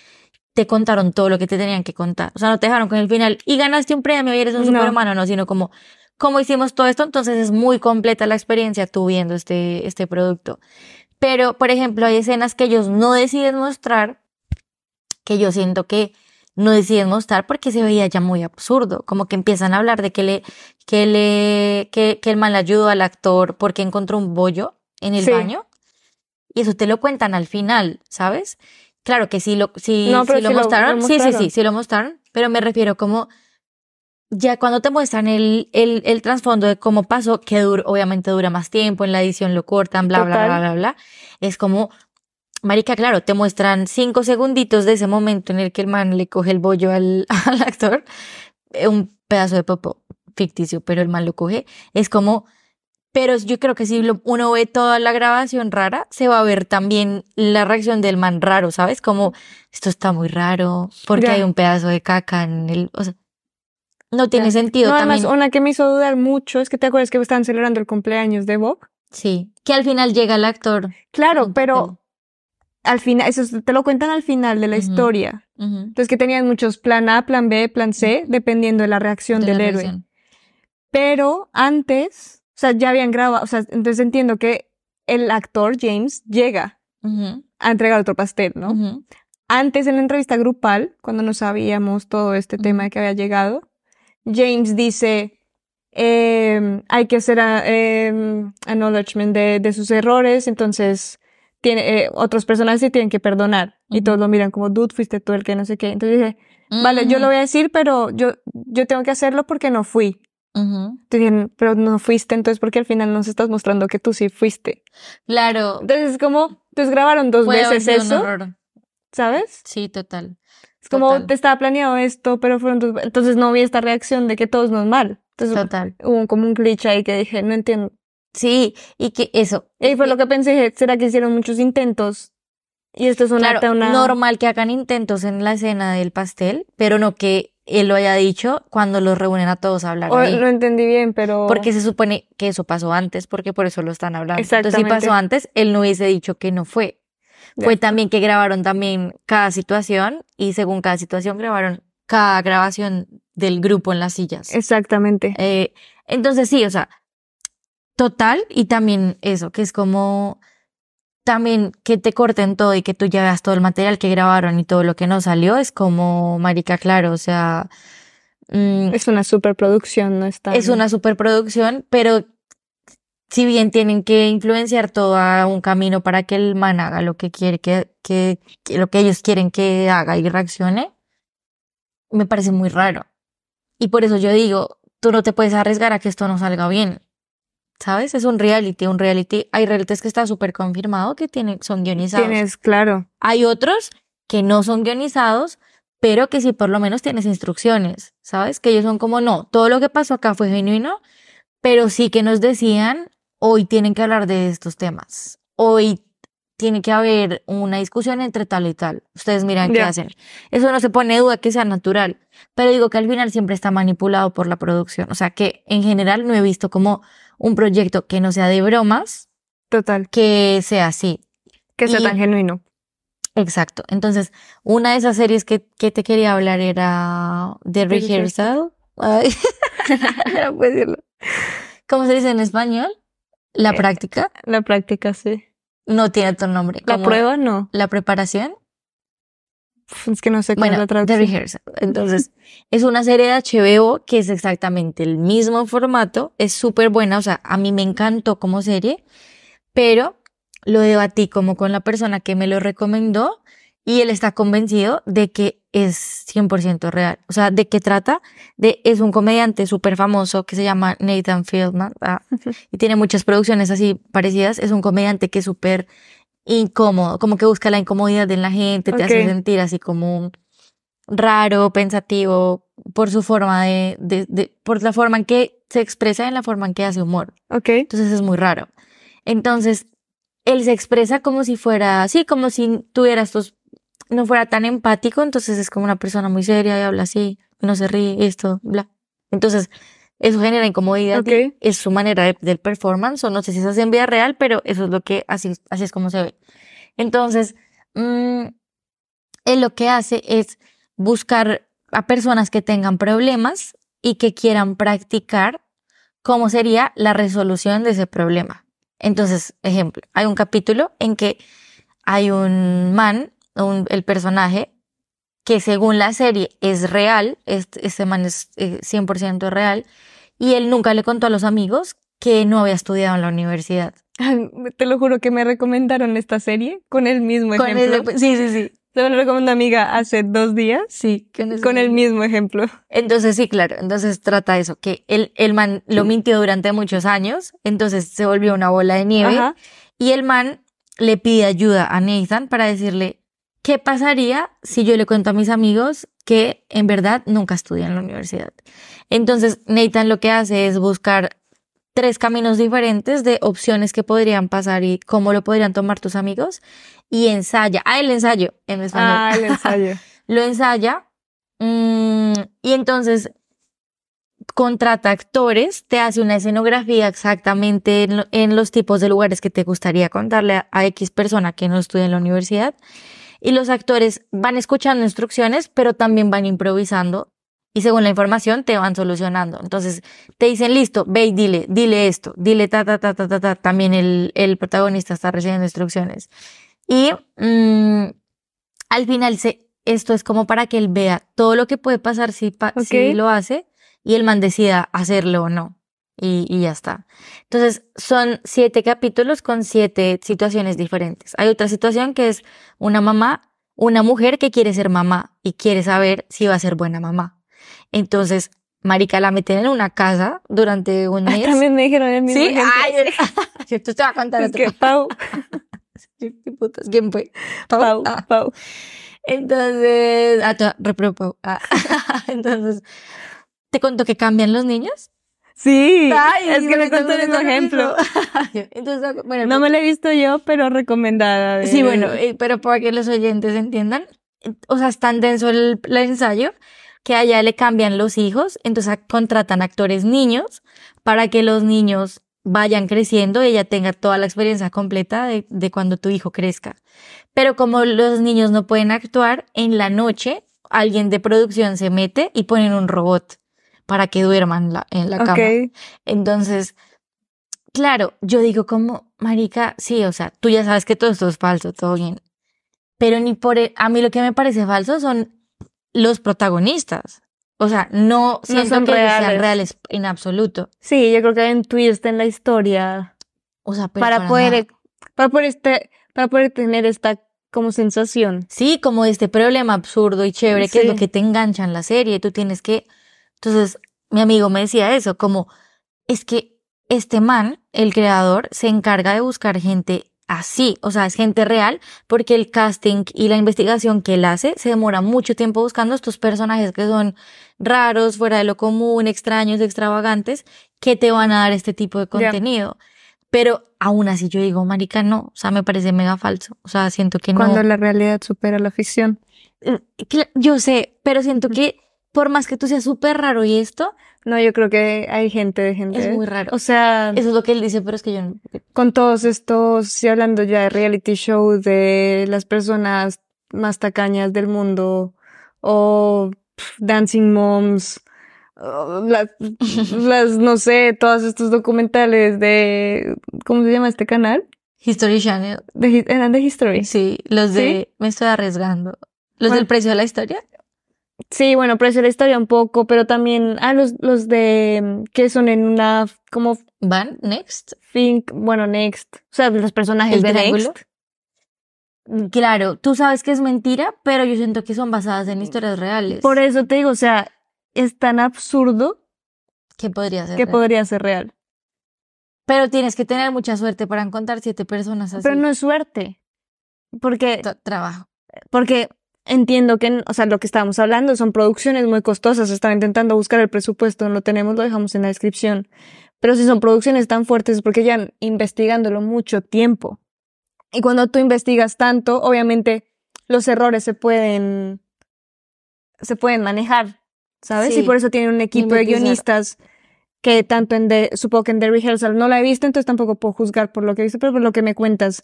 Speaker 2: te contaron todo lo que te tenían que contar. O sea, no te dejaron con el final y ganaste un premio y eres un
Speaker 1: No.
Speaker 2: superhumano, no, sino como, ¿cómo hicimos todo esto? Entonces es muy completa la experiencia tú viendo este, este producto. Pero, por ejemplo, hay escenas que ellos no deciden mostrar, que yo siento que no deciden mostrar porque se veía ya muy absurdo. Como que empiezan a hablar de que le, que le, que, que el mal ayudó al actor porque encontró un bollo en el
Speaker 1: Sí.
Speaker 2: baño. Y eso te lo cuentan al final, ¿sabes? Claro que sí lo, sí,
Speaker 1: No,
Speaker 2: sí lo
Speaker 1: sí lo-
Speaker 2: mostraron. Sí, sí,
Speaker 1: mostraron.
Speaker 2: sí, sí lo mostraron. Pero me refiero como ya cuando te muestran el, el, el trasfondo de cómo pasó, que dura, obviamente dura más tiempo, en la edición lo cortan, bla, bla,
Speaker 1: Total.
Speaker 2: bla, bla, bla. Es como, marica, claro, te muestran cinco segunditos de ese momento en el que el man le coge el bollo al, [laughs] al actor, eh, un pedazo de popo ficticio, pero el man lo coge. Es como, pero yo creo que si lo- uno ve toda la grabación rara, se va a ver también la reacción del man raro, ¿sabes? Como, esto está muy raro, porque
Speaker 1: Ya.
Speaker 2: hay un pedazo de caca en el, o sea, no tiene sentido
Speaker 1: No, además,
Speaker 2: también.
Speaker 1: una que me hizo dudar mucho es que te acuerdas que estaban celebrando el cumpleaños de Bob.
Speaker 2: Sí, que al final llega el actor.
Speaker 1: Claro, pero al final, eso te lo cuentan al final de la historia. Entonces que tenían muchos plan A, plan B, plan C, dependiendo de la reacción
Speaker 2: De
Speaker 1: del
Speaker 2: la
Speaker 1: héroe.
Speaker 2: reacción.
Speaker 1: Pero antes, o sea, ya habían grabado, o sea, entonces entiendo que el actor James llega a entregar otro pastel, ¿no? Antes en la entrevista grupal, cuando no sabíamos todo este tema de que había llegado, James dice, em, hay que hacer a- em, acknowledgement de, de sus errores, entonces tiene, eh, otros personajes se tienen que perdonar. Y todos lo miran como, dude, fuiste tú el que no sé qué. Entonces dije, vale, yo lo voy a decir, pero yo, yo tengo que hacerlo porque no fui. pero no fuiste, entonces porque al final nos estás mostrando que tú sí fuiste.
Speaker 2: Claro,
Speaker 1: Entonces es como, entonces grabaron dos
Speaker 2: puede
Speaker 1: veces eso. ¿sabes?
Speaker 2: Sí, total.
Speaker 1: Es como
Speaker 2: Total.
Speaker 1: te estaba planeado esto, pero fueron dos- entonces no vi esta reacción de que todo es normal. Entonces
Speaker 2: Total.
Speaker 1: hubo como un glitch ahí que dije, no entiendo.
Speaker 2: Sí, y que eso.
Speaker 1: Y fue lo que pensé, ¿será que hicieron muchos intentos? Y esto es una,
Speaker 2: Claro,
Speaker 1: una...
Speaker 2: normal que hagan intentos en la escena del pastel, pero no que él lo haya dicho cuando los reúnen a todos a hablar
Speaker 1: O-
Speaker 2: ahí.
Speaker 1: no entendí bien, pero...
Speaker 2: Porque se supone que eso pasó antes, porque por eso lo están hablando. Entonces, si pasó antes, él no hubiese dicho que no fue. Fue también que grabaron también cada situación y según cada situación grabaron cada grabación del grupo en las sillas.
Speaker 1: Exactamente.
Speaker 2: Eh, entonces sí, o sea, total y también eso, que es como también que te corten todo y que tú ya veas todo el material que grabaron y todo lo que no salió, es como, marica, claro, o sea, mm,
Speaker 1: Es una superproducción, no está...
Speaker 2: es una superproducción, pero si bien tienen que influenciar todo a un camino para que el man haga lo que quiere que, que, que lo que ellos quieren que haga y reaccione, me parece muy raro. Y por eso yo digo, tú no te puedes arriesgar a que esto no salga bien. ¿Sabes? Es un reality, un reality. Hay realities que está súper confirmado que tienen, son guionizados.
Speaker 1: Tienes, claro.
Speaker 2: Hay otros que no son guionizados, pero que sí por lo menos tienes instrucciones, ¿sabes? Que ellos son como, no, todo lo que pasó acá fue genuino, pero sí que nos decían, hoy tienen que hablar de estos temas. Hoy tiene que haber una discusión entre tal y tal. Ustedes miran qué hacen. Eso no se pone duda que sea natural, pero digo que al final siempre está manipulado por la producción. O sea que en general no he visto como un proyecto que no sea de bromas,
Speaker 1: Total.
Speaker 2: que sea así.
Speaker 1: Que sea
Speaker 2: Y-
Speaker 1: tan genuino.
Speaker 2: Exacto. Entonces, una de esas series que, que te quería hablar era The
Speaker 1: The
Speaker 2: Rehearsal. Ay, [laughs] [laughs]
Speaker 1: no puedo decirlo.
Speaker 2: ¿Cómo se dice en español? La
Speaker 1: Eh,
Speaker 2: práctica.
Speaker 1: La práctica, sí.
Speaker 2: No tiene otro nombre.
Speaker 1: La prueba, no.
Speaker 2: La preparación.
Speaker 1: Es que no sé cuál es
Speaker 2: Bueno,
Speaker 1: la
Speaker 2: The. Rehearsal. Entonces, es una serie de HBO que es exactamente el mismo formato. Es súper buena. O sea, a mí me encantó como serie, pero lo debatí como con la persona que me lo recomendó y él está convencido de que es 100% real. O sea, ¿de qué trata? De, es un comediante súper famoso que se llama Nathan Fieldman ah, y tiene muchas producciones así parecidas. Es un comediante que es súper incómodo, como que busca la incomodidad en la gente, te hace sentir así como raro, pensativo, por su forma de, de, de, por la forma en que se expresa y en la forma en que hace humor.
Speaker 1: Ok.
Speaker 2: Entonces es muy raro. Entonces, él se expresa como si fuera así, como si tuviera estos, no fuera tan empático, entonces es como una persona muy seria y habla así, no se ríe, esto, bla. Entonces, eso genera incomodidad. Es su manera de, del performance, o no sé si es así en vida real, pero eso es lo que, así, así es como se ve. Entonces, mm, él lo que hace es buscar a personas que tengan problemas y que quieran practicar cómo sería la resolución de ese problema. Entonces, ejemplo, hay un capítulo en que hay un man, un- el personaje, que según la serie es real, este, este man es eh, 100% real, y él nunca le contó a los amigos que no había estudiado en la universidad.
Speaker 1: Ay, Te lo juro que me recomendaron esta serie con el mismo
Speaker 2: Con
Speaker 1: ejemplo.
Speaker 2: ese- sí, sí, sí.
Speaker 1: Se me lo recomendó amiga hace dos días
Speaker 2: Sí, con,
Speaker 1: con el mismo ejemplo.
Speaker 2: Entonces, sí, claro. Entonces trata eso, que el, el man lo mintió durante muchos años, entonces se volvió una bola de nieve.
Speaker 1: Ajá.
Speaker 2: Y el man le pide ayuda a Nathan para decirle, ¿qué pasaría si yo le cuento a mis amigos que en verdad nunca estudié en la universidad? Entonces, Nathan lo que hace es buscar tres caminos diferentes de opciones que podrían pasar y cómo lo podrían tomar tus amigos y ensaya. Ah, el ensayo en español
Speaker 1: Ah, el ensayo. [laughs]
Speaker 2: lo ensaya mm, y entonces contrata actores, te hace una escenografía exactamente en, lo- en los tipos de lugares que te gustaría contarle a, a X persona que no estudia en la universidad. Y los actores van escuchando instrucciones, pero también van improvisando y según la información te van solucionando. Entonces te dicen, listo, ve y dile, dile esto, dile ta, ta, ta, ta, ta, ta. También el, el protagonista está recibiendo instrucciones. Y mm, al final se, esto es como para que él vea todo lo que puede pasar si, pa- si lo hace y el man decida hacerlo o no. Y, y ya está. Entonces, son siete capítulos con siete situaciones diferentes. Hay otra situación que es una mamá, una mujer que quiere ser mamá y quiere saber si va a ser buena mamá. Entonces, Marica la meten en una casa durante un [laughs] mes.
Speaker 1: También me dijeron el mismo
Speaker 2: Sí, ay, yo [laughs] [laughs] te voy a contar
Speaker 1: Es
Speaker 2: otro.
Speaker 1: que Pau,
Speaker 2: ¿Qué putas? ¿Quién fue?
Speaker 1: Pau,
Speaker 2: Ah.
Speaker 1: Pau.
Speaker 2: Entonces, ah, Pau. Ah. Entonces, ¿te cuento que cambian los niños?
Speaker 1: Sí,
Speaker 2: Ay,
Speaker 1: es que me contó el mismo ejemplo. [laughs]
Speaker 2: Entonces, bueno,
Speaker 1: No me lo he visto yo, pero recomendada. de-
Speaker 2: Sí, bueno, eh, pero para que los oyentes entiendan, eh, o sea, es tan denso el, el ensayo que allá le cambian los hijos, entonces contratan actores niños para que los niños vayan creciendo y ella tenga toda la experiencia completa de, de cuando tu hijo crezca. Pero como los niños no pueden actuar, en la noche alguien de producción se mete y ponen un robot para que duerman la- en la cama.
Speaker 1: Ok.
Speaker 2: Entonces, claro, yo digo como, marica, sí, o sea, tú ya sabes que todo esto es falso, todo bien. Pero ni por, e- a mí lo que me parece falso son los protagonistas. O sea, no siento
Speaker 1: son
Speaker 2: que sean
Speaker 1: reales.
Speaker 2: reales en absoluto.
Speaker 1: Sí, yo creo que hay un twist en la historia
Speaker 2: O sea, pero
Speaker 1: para
Speaker 2: para
Speaker 1: poder, para poder este, para poder tener esta como sensación.
Speaker 2: Sí, como este problema absurdo y chévere, que es lo que te engancha en la serie. Tú tienes que. Entonces, mi amigo me decía eso, como es que este man, el creador, se encarga de buscar gente así, o sea, es gente real, porque el casting y la investigación que él hace se demora mucho tiempo buscando estos personajes que son raros, fuera de lo común, extraños, extravagantes, que te van a dar este tipo de contenido. Pero aún así yo digo, marica, no, o sea, me parece mega falso. O sea, siento que no.
Speaker 1: Cuando la realidad supera la ficción.
Speaker 2: Eh, Yo sé, pero siento que por más que tú seas súper raro y esto,
Speaker 1: No, yo creo que hay gente de gente.
Speaker 2: es muy raro.
Speaker 1: O sea,
Speaker 2: Eso es lo que él dice, pero es que yo no.
Speaker 1: con todos estos, sí, hablando ya de reality show de las personas más tacañas del mundo, o Dancing Moms, o las, [laughs] las, no sé, todos estos documentales de, ¿cómo se llama este canal?
Speaker 2: History Channel.
Speaker 1: De, eran de History.
Speaker 2: Sí, los de. Me estoy arriesgando. Los del precio de la historia.
Speaker 1: Sí, bueno, pero es la historia un poco, pero también, ah, los, los de, mm, que son en una, como
Speaker 2: Van, next.
Speaker 1: Think, bueno, Next, o sea, los personajes
Speaker 2: ¿El
Speaker 1: de
Speaker 2: triángulo?
Speaker 1: Next.
Speaker 2: Claro, tú sabes que es mentira, pero yo siento que son basadas en historias reales.
Speaker 1: Por eso te digo, o sea, es tan absurdo
Speaker 2: ¿Qué podría ser?
Speaker 1: que
Speaker 2: real.
Speaker 1: podría ser real.
Speaker 2: Pero tienes que tener mucha suerte para encontrar siete personas así.
Speaker 1: Pero no es suerte. Porque,
Speaker 2: Tra- trabajo.
Speaker 1: porque entiendo que, o sea, lo que estábamos hablando son producciones muy costosas. Están intentando buscar el presupuesto, no lo tenemos, lo dejamos en la descripción. Pero si son producciones tan fuertes es porque llevan investigándolo mucho tiempo. Y cuando tú investigas tanto, obviamente los errores se pueden, se pueden manejar, ¿sabes?
Speaker 2: Sí.
Speaker 1: Y por eso tienen un equipo de guionistas que tanto en The, supongo que en The Rehearsal no la he visto, entonces tampoco puedo juzgar por lo que he visto, pero por lo que me cuentas,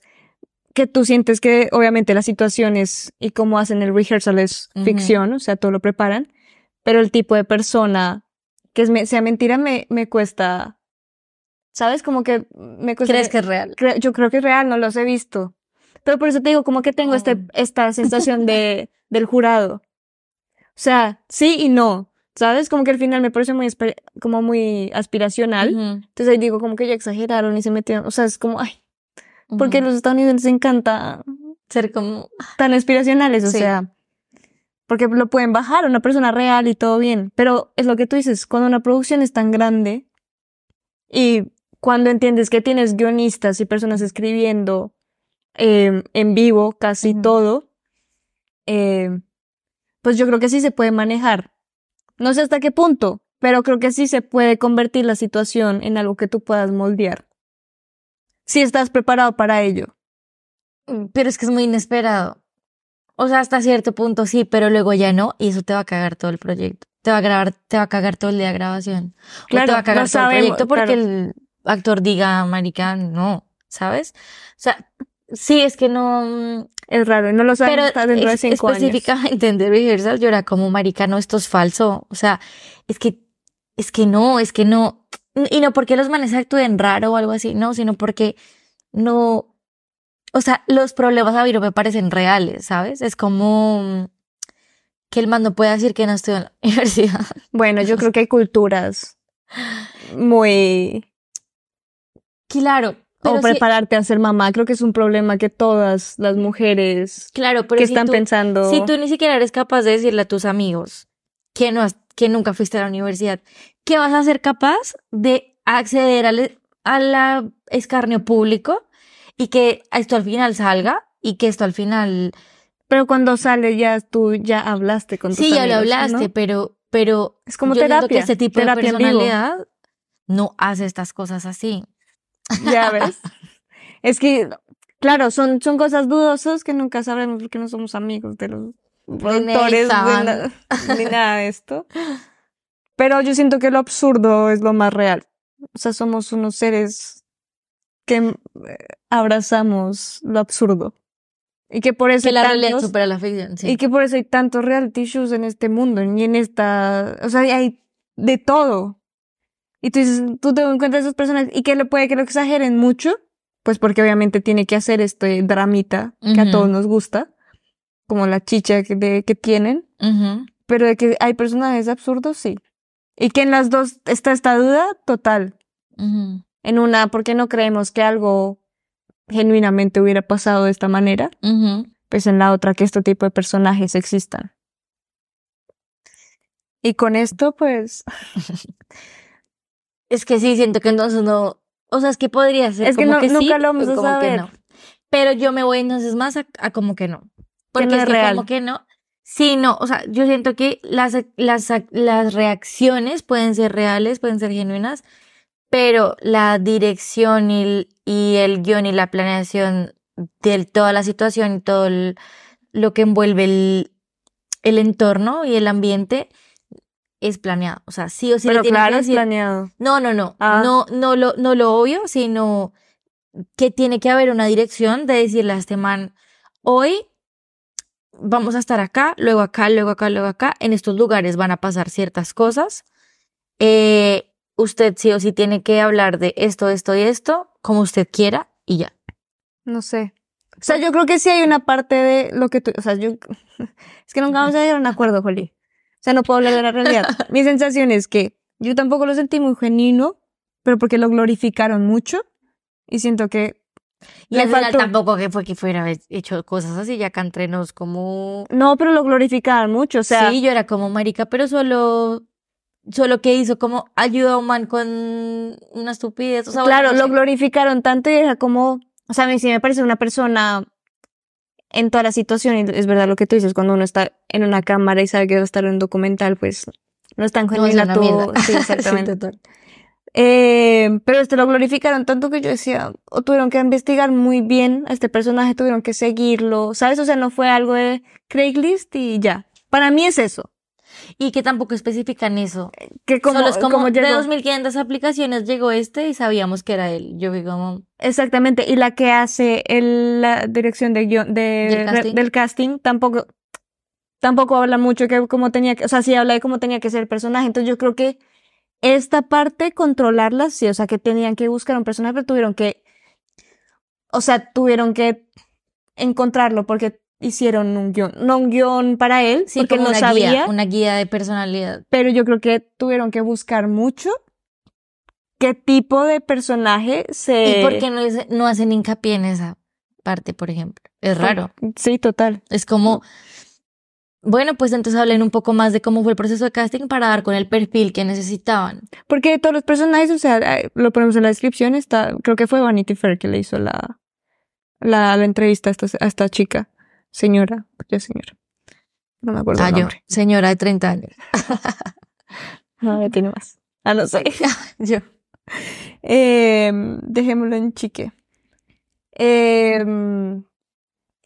Speaker 1: que tú sientes que obviamente las situaciones y cómo hacen el rehearsal es
Speaker 2: Ujú.
Speaker 1: ficción, o sea, todo lo preparan, pero el tipo de persona que es sea mentira me, me cuesta, ¿sabes? Como que me cuesta...
Speaker 2: ¿Crees que es real?
Speaker 1: Cre- yo creo que es real, no los he visto. Pero por eso te digo, como que tengo este,
Speaker 2: Mm.
Speaker 1: esta [laughs] sensación de, del jurado. O sea, sí y no, ¿sabes? Como que al final me parece muy, como muy aspiracional.
Speaker 2: Ujú,
Speaker 1: Entonces ahí digo, como que ya exageraron y se metieron. O sea, es como, ay, porque a los estadounidenses les encanta
Speaker 2: Ser como...
Speaker 1: tan aspiracionales, o
Speaker 2: Sí.
Speaker 1: sea, porque lo pueden bajar a una persona real y todo bien, pero es lo que tú dices, cuando una producción es tan grande y cuando entiendes que tienes guionistas y personas escribiendo eh, en vivo casi todo, eh, pues yo creo que sí se puede manejar. No sé hasta qué punto, pero creo que sí se puede convertir la situación en algo que tú puedas moldear. Si estás preparado para ello.
Speaker 2: Pero es que es muy inesperado. O sea, hasta cierto punto sí, pero luego ya no, y eso te va a cagar todo el proyecto. Te va a grabar, te va a cagar todo el día de grabación. o te
Speaker 1: Claro,
Speaker 2: va a cagar
Speaker 1: no
Speaker 2: todo el proyecto porque
Speaker 1: claro.
Speaker 2: el actor diga, marica, no, ¿sabes? O sea, sí, es que no. mm,
Speaker 1: Es raro, no lo
Speaker 2: Pero
Speaker 1: hasta dentro de cinco años.
Speaker 2: específicamente en The Rehearsal yo era como, marica, no, esto es falso. O sea, es que, es que no, es que no. Y no porque los manes actúen raro o algo así, no, sino porque no. O sea, los problemas a no me parecen reales, ¿sabes? Es como mm, que el man no puede decir que no estudió en la [laughs] universidad.
Speaker 1: Bueno, yo creo que hay culturas muy...
Speaker 2: Claro. Pero
Speaker 1: o prepararte a ser mamá. Creo que es un problema que todas las mujeres
Speaker 2: claro, pero
Speaker 1: que
Speaker 2: si
Speaker 1: están
Speaker 2: tú-
Speaker 1: pensando...
Speaker 2: Si tú ni siquiera eres capaz de decirle a tus amigos que no has- que nunca fuiste a la universidad, que vas a ser capaz de acceder al a la escarnio público y que esto al final salga y que esto al final
Speaker 1: Pero cuando sale ya tú ya hablaste con tus
Speaker 2: sí ya lo hablaste,
Speaker 1: ¿no?
Speaker 2: pero pero
Speaker 1: Es como
Speaker 2: yo
Speaker 1: terapia.
Speaker 2: que este tipo de
Speaker 1: terapia vivo.
Speaker 2: personalidad no hace estas cosas así.
Speaker 1: Ya ves. es que, claro, son, son cosas dudosas que nunca sabremos porque no somos amigos de los productores de ni nada de esto. [laughs] Pero yo siento que lo absurdo es lo más real. O sea, somos unos seres que eh, abrazamos lo absurdo. Y que por eso
Speaker 2: Que
Speaker 1: hay
Speaker 2: la realidad supera la ficción, sí.
Speaker 1: y que por eso hay tantos reality shows en este mundo y en esta, o sea, hay de todo. Y tú dices, tú te encuentras esas personas y que le puede que lo exageren mucho, pues porque obviamente tiene que hacer este dramita que a todos nos gusta, como la chicha que, de, que tienen,
Speaker 2: Ujú.
Speaker 1: pero de que hay personajes absurdos, sí. Y que en las dos está esta duda total. En una, porque no creemos que algo genuinamente hubiera pasado de esta manera, pues en la otra que este tipo de personajes existan. Y con esto, pues, [laughs]
Speaker 2: Es que sí, siento que entonces no. O sea, es que podría ser
Speaker 1: Es que
Speaker 2: como
Speaker 1: no-
Speaker 2: que sí,
Speaker 1: nunca lo vamos a
Speaker 2: como que
Speaker 1: saber.
Speaker 2: no. Pero yo me voy entonces más a, a como que no. Porque
Speaker 1: no
Speaker 2: es
Speaker 1: es
Speaker 2: que
Speaker 1: real.
Speaker 2: como que no. Sí, no. O sea, yo siento que las, las, las reacciones pueden ser reales, pueden ser genuinas, pero la dirección y el, y el guion y la planeación de toda la situación y todo el- lo que envuelve el, el entorno y el ambiente es planeado. O sea, sí o sí le
Speaker 1: pero
Speaker 2: que
Speaker 1: claro, es
Speaker 2: decir-
Speaker 1: planeado.
Speaker 2: no, no, no.
Speaker 1: Ah.
Speaker 2: No, no lo, no lo obvio, sino que tiene que haber una dirección de decirle a este man, hoy vamos a estar acá, luego acá, luego acá, luego acá. En estos lugares van a pasar ciertas cosas. Eh, usted sí o sí tiene que hablar de esto, esto y esto, como usted quiera, y ya.
Speaker 1: No sé. O sea, yo creo que sí hay una parte de lo que tú, o sea, yo, [laughs] es que nunca vamos a llegar a un acuerdo, Joli. O sea, no puedo hablar de la realidad. [laughs] Mi sensación es que yo tampoco lo sentí muy genuino, pero porque lo glorificaron mucho y siento que
Speaker 2: Y al final tampoco que fue que fuera hecho cosas así, ya entre nos como...
Speaker 1: no, pero lo glorificaron mucho, o sea,
Speaker 2: sí, yo era como marica, pero solo... Solo que hizo como ayuda a un man con una estupidez. O sea,
Speaker 1: claro,
Speaker 2: bueno, no
Speaker 1: lo glorificaron tanto y era como, o sea, a mí sí me parece una persona en toda la situación, y es verdad lo que tú dices, cuando uno está en una cámara y sabe que va a estar en un documental, pues no es tan
Speaker 2: No, es mierda. [laughs]
Speaker 1: Sí, exactamente.
Speaker 2: Sí, total.
Speaker 1: Eh, pero este lo glorificaron tanto que yo decía, o tuvieron que investigar muy bien a este personaje, tuvieron que seguirlo, ¿sabes? O sea, no fue algo de Craigslist y ya. Para mí es eso.
Speaker 2: Y que tampoco especifican eso.
Speaker 1: Que como,
Speaker 2: Solo es como,
Speaker 1: como
Speaker 2: de
Speaker 1: llegó-
Speaker 2: 2500 aplicaciones llegó este y sabíamos que era él. Yo vi como,
Speaker 1: Exactamente, y la que hace el- la dirección de guion- de-
Speaker 2: ¿Del casting?
Speaker 1: del casting tampoco, tampoco habla mucho que cómo tenía que, o sea, sí habla de cómo tenía que ser el personaje. Entonces yo creo que esta parte, controlarla, sí, o sea, que tenían que buscar un personaje, pero tuvieron que, o sea, tuvieron que encontrarlo porque hicieron un guion, no un guion para él,
Speaker 2: sí,
Speaker 1: porque
Speaker 2: como
Speaker 1: no
Speaker 2: una
Speaker 1: sabía,
Speaker 2: guía, una guía de personalidad.
Speaker 1: pero yo creo que tuvieron que buscar mucho qué tipo de personaje se...
Speaker 2: ¿Y por qué no, es- no hacen hincapié en esa parte, por ejemplo? Es raro.
Speaker 1: Sí, total.
Speaker 2: Es como, bueno, pues entonces hablen un poco más de cómo fue el proceso de casting para dar con el perfil que necesitaban.
Speaker 1: Porque todos los personajes, o sea, eh, lo ponemos en la descripción, está, creo que fue Vanity Fair que le hizo la, la, la entrevista a esta, a esta chica, señora, ya señora. No me acuerdo
Speaker 2: Ah,
Speaker 1: el
Speaker 2: yo, señora de 30 años. [laughs]
Speaker 1: No, ya tiene más. Ah, no sé. [laughs]
Speaker 2: yo.
Speaker 1: Eh, dejémoslo en chique. Eh,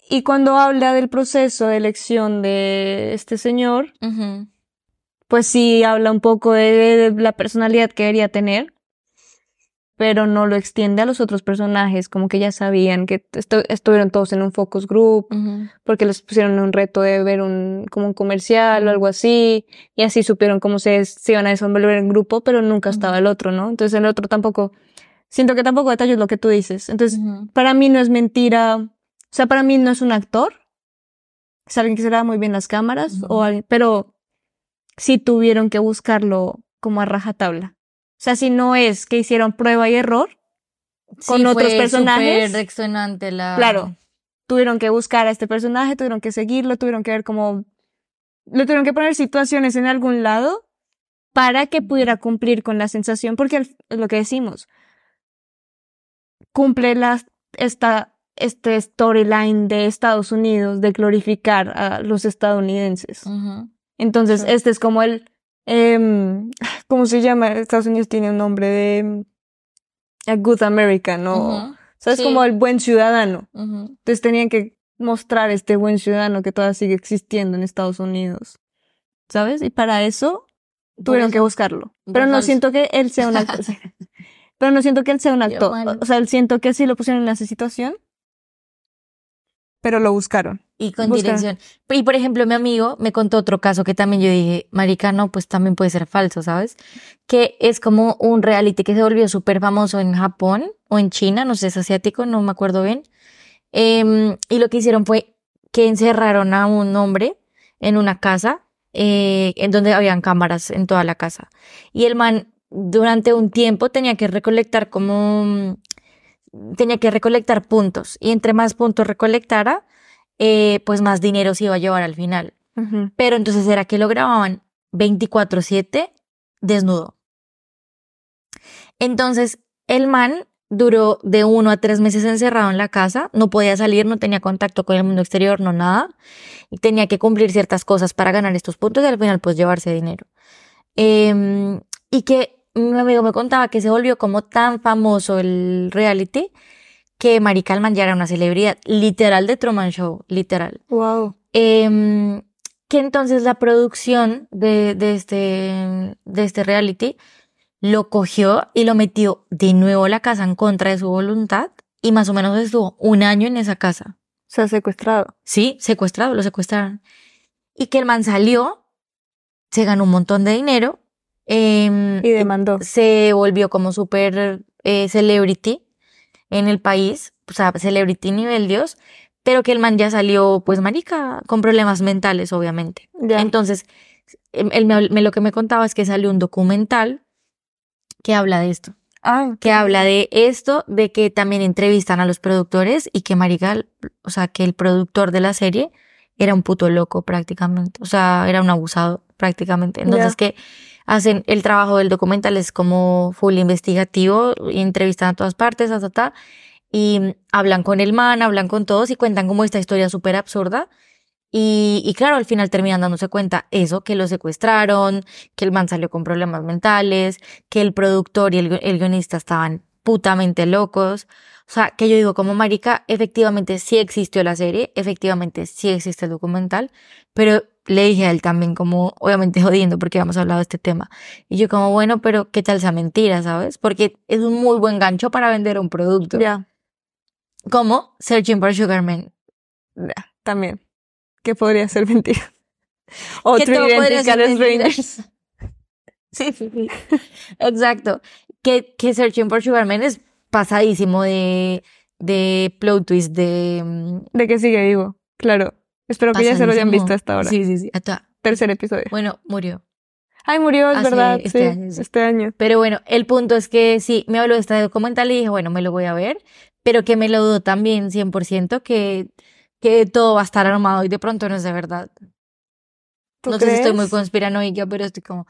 Speaker 1: y cuando habla del proceso de elección de este señor,
Speaker 2: Ujú.
Speaker 1: pues sí habla un poco de, de la personalidad que debería tener, pero no lo extiende a los otros personajes, como que ya sabían que estu- estuvieron todos en un focus group,
Speaker 2: Ujú.
Speaker 1: porque les pusieron un reto de ver un, como un comercial o algo así, y así supieron cómo se, se iban a desenvolver en grupo, pero nunca estaba el otro, ¿no? Entonces el otro tampoco, siento que tampoco detalló lo que tú dices. Entonces, para mí no es mentira, o sea, para mí no es un actor, es alguien que se le da muy bien las cámaras, o alguien- pero sí tuvieron que buscarlo como a rajatabla. O sea, si no es que hicieron prueba y error, con
Speaker 2: Sí,
Speaker 1: otros
Speaker 2: fue
Speaker 1: personajes,
Speaker 2: la...
Speaker 1: claro, tuvieron que buscar a este personaje, tuvieron que seguirlo, tuvieron que ver cómo, le tuvieron que poner situaciones en algún lado para que pudiera cumplir con la sensación, porque es lo que decimos, cumple la, esta, este storyline de Estados Unidos de glorificar a los estadounidenses. Entonces,
Speaker 2: Sí.
Speaker 1: este es como el, em, [sighs] ¿cómo se llama? Estados Unidos tiene un nombre de em, a good American, ¿no?
Speaker 2: Ujú.
Speaker 1: O sea, es
Speaker 2: Sí.
Speaker 1: como el buen ciudadano. Entonces tenían que mostrar este buen ciudadano que todavía sigue existiendo en Estados Unidos. ¿Sabes? Y para eso tuvieron que buscarlo. [laughs] [laughs] Pero no siento que él sea un actor. Pero no siento que él sea un actor. O sea, siento que sí lo pusieron en esa situación. Pero lo buscaron.
Speaker 2: Y con dirección. Y por ejemplo, mi amigo me contó otro caso que también yo dije, marica, no, pues también puede ser falso, ¿sabes? Que es como un reality que se volvió súper famoso en Japón o en China, no sé, es asiático, no me acuerdo bien. Em, y lo que hicieron fue que encerraron a un hombre en una casa, eh, en donde habían cámaras en toda la casa. Y el man, durante un tiempo, tenía que recolectar como, tenía que recolectar puntos. Y entre más puntos recolectara, eh, pues más dinero se iba a llevar al final. Pero entonces era que lo grababan 24/7 desnudo. Entonces, el man duró de uno a tres meses encerrado en la casa, no podía salir, no tenía contacto con el mundo exterior, no nada, y tenía que cumplir ciertas cosas para ganar estos puntos y al final pues llevarse dinero. Em, y que mi amigo me contaba que se volvió como tan famoso el reality que Mari Calman ya era una celebridad, literal de Truman Show, literal.
Speaker 1: Wow.
Speaker 2: Em, que entonces la producción de, de este, de este reality lo cogió y lo metió de nuevo a la casa en contra de su voluntad y más o menos estuvo un año en esa casa.
Speaker 1: O sea, secuestrado.
Speaker 2: Sí, secuestrado, lo secuestraron. Y que el man salió, se ganó un montón de dinero, em,
Speaker 1: Y demandó.
Speaker 2: se volvió como súper eh, celebrity en el país, o sea, celebrity nivel Dios, pero que el man ya salió, pues, marica, con problemas mentales, obviamente.
Speaker 1: Ya.
Speaker 2: Entonces, em, él me, me- lo que me contaba es que salió un documental que habla de esto,
Speaker 1: Ah,
Speaker 2: que habla de esto, de que también entrevistan a los productores y que marica, o sea, que el productor de la serie era un puto loco prácticamente, o sea, era un abusado prácticamente. Entonces,
Speaker 1: Ya.
Speaker 2: que hacen el trabajo del documental es como full investigativo, entrevistan a todas partes, ta, ta, y hablan con el man, hablan con todos y cuentan como esta historia súper absurda. Y, y claro, al final terminan dándose cuenta eso, que lo secuestraron, que el man salió con problemas mentales, que el productor y el, el guionista estaban putamente locos. O sea, que yo digo, como marica, efectivamente sí existió la serie, efectivamente sí existe el documental, pero le dije a él también como, obviamente jodiendo porque habíamos hablado de este tema. Y yo como, bueno, pero ¿qué tal esa mentira, sabes? Porque es un muy buen gancho para vender un producto.
Speaker 1: Ya,
Speaker 2: Como Searching for Sugar Man.
Speaker 1: ya, también. Que podría ser mentira. [laughs] Otro. Strangers. [laughs]
Speaker 2: Sí, sí, sí. Exacto. Que, que Searching for Sugar Man es pasadísimo de, de plot twist, de... mm,
Speaker 1: De que sigue vivo. Claro. Espero que ya se lo hayan visto hasta ahora.
Speaker 2: Sí, sí, sí. hasta-
Speaker 1: Tercer episodio.
Speaker 2: Bueno, murió.
Speaker 1: Ay, murió, es
Speaker 2: Hace
Speaker 1: verdad.
Speaker 2: este
Speaker 1: sí,
Speaker 2: año, sí.
Speaker 1: este año.
Speaker 2: Pero bueno, el punto es que sí, me habló de este documental y dije, bueno, me lo voy a ver, pero que me lo dudo también 100% que, que todo va a estar armado y de pronto no es de verdad.
Speaker 1: ¿Tú
Speaker 2: No sé si estoy muy
Speaker 1: crees?
Speaker 2: conspiranoica, pero estoy como,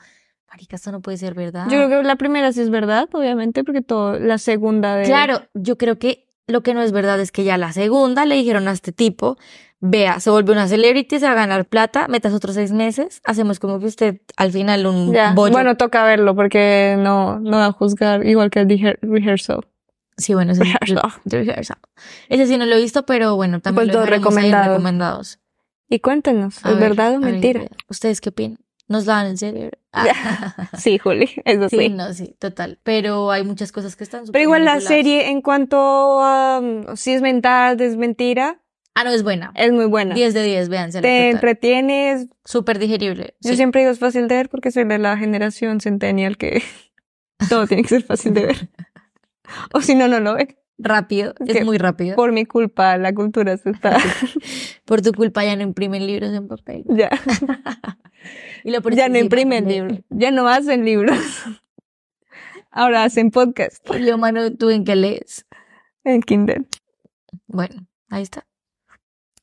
Speaker 2: marica, esto no puede ser verdad.
Speaker 1: Yo creo que la primera sí es verdad, obviamente, porque todo, la segunda de...
Speaker 2: Claro, yo creo que lo que no es verdad es que ya la segunda le dijeron a este tipo, vea, se vuelve una celebrity, se va a ganar plata, metas otros seis meses, hacemos como que usted al final un
Speaker 1: Ya,
Speaker 2: bollo.
Speaker 1: Bueno, toca verlo porque no, no va a juzgar igual que el rehe- rehearsal.
Speaker 2: sí, bueno, ese,
Speaker 1: Rehearsal.
Speaker 2: Ese sí no lo he visto, pero bueno, también
Speaker 1: Pues
Speaker 2: lo
Speaker 1: recomendado.
Speaker 2: recomendados.
Speaker 1: Y cuéntenos,
Speaker 2: A
Speaker 1: ¿es
Speaker 2: ver,
Speaker 1: verdad o mentira?
Speaker 2: ver, ¿Ustedes qué opinan? ¿Nos la dan en serio? Ah, [laughs]
Speaker 1: Sí, Juli, eso sí.
Speaker 2: sí, no, sí, total. Pero hay muchas cosas que están
Speaker 1: Pero igual la serie, en cuanto a um, si es verdad, es mentira,
Speaker 2: Ah, no, es buena.
Speaker 1: es muy buena.
Speaker 2: 10 de 10, véansela.
Speaker 1: Te
Speaker 2: total.
Speaker 1: entretienes.
Speaker 2: Súper digerible.
Speaker 1: Yo
Speaker 2: sí.
Speaker 1: siempre digo es fácil de ver porque soy de la generación centennial que [laughs] todo tiene que ser fácil de ver. [laughs] O si no, no lo ve.
Speaker 2: Rápido, es muy rápido.
Speaker 1: Por mi culpa, la cultura se está. [laughs]
Speaker 2: Por tu culpa ya no imprimen libros en papel.
Speaker 1: ya.
Speaker 2: Y lo
Speaker 1: Ya no imprimen libros. Ya no hacen libros. Ahora hacen podcast
Speaker 2: Yo, mano, tú en qué lees.
Speaker 1: en Kindle.
Speaker 2: Bueno, ahí está.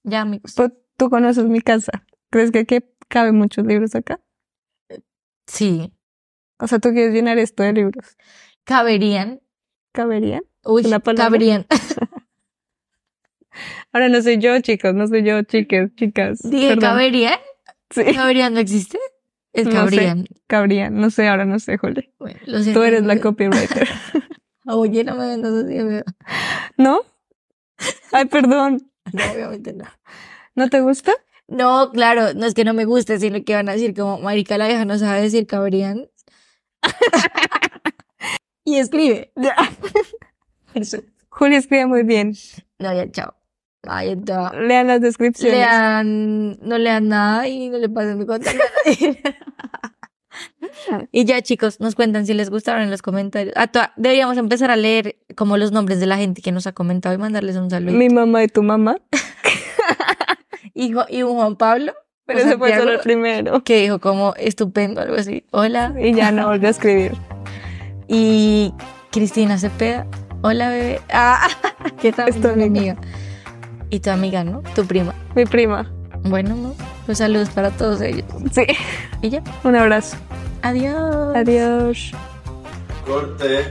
Speaker 2: Ya, amigos.
Speaker 1: Pues, Tú conoces mi casa. ¿Crees que aquí cabe muchos libros acá?
Speaker 2: Sí.
Speaker 1: O sea, tú quieres llenar esto de libros.
Speaker 2: Caberían.
Speaker 1: ¿Caberían?
Speaker 2: Uy, caberían. [laughs] [laughs]
Speaker 1: Ahora no soy yo, chicos, no soy yo, chicas, chicas.
Speaker 2: Dije,
Speaker 1: Perdón.
Speaker 2: ¿caberían?
Speaker 1: Sí,
Speaker 2: ¿Caberían no existe? Es
Speaker 1: No sé.
Speaker 2: cabrían.
Speaker 1: cabrían. No sé, ahora no sé, Juli.
Speaker 2: Bueno, lo siento.
Speaker 1: Tú eres la copywriter. [laughs]
Speaker 2: Oye, no me vendas así.
Speaker 1: ¿No? Ay, perdón. [laughs]
Speaker 2: No, obviamente no.
Speaker 1: ¿No te gusta?
Speaker 2: No, claro, no es que no me guste, sino que van a decir como, marica, la vieja no sabe decir cabrían. [laughs] y escribe. [laughs] Eso.
Speaker 1: Juli escribe muy bien.
Speaker 2: No, ya, chao. Ay.
Speaker 1: Lean las descripciones.
Speaker 2: Lean, no lean nada y no le pasen mi contacto. Y ya, chicos, nos cuentan si les gustaron en los comentarios. Ah, deberíamos empezar a leer como los nombres de la gente que nos ha comentado y mandarles un saludo.
Speaker 1: Mi mamá y tu mamá. [laughs]
Speaker 2: Y, Ju- y un Juan Pablo,
Speaker 1: Pero ese fue solo el primero.
Speaker 2: que dijo como estupendo, algo así. Hola.
Speaker 1: Y ya no volvió a escribir. [laughs]
Speaker 2: Y Cristina Cepeda. Hola, bebé. Ah, [laughs] ¿qué tal?
Speaker 1: Es tu
Speaker 2: mi
Speaker 1: amiga.
Speaker 2: Y tu amiga, ¿no? Tu prima.
Speaker 1: Mi prima.
Speaker 2: Bueno, ¿no? Pues saludos para todos ellos.
Speaker 1: Sí.
Speaker 2: Y ya.
Speaker 1: Un abrazo.
Speaker 2: Adiós.
Speaker 1: Adiós.
Speaker 4: Corte.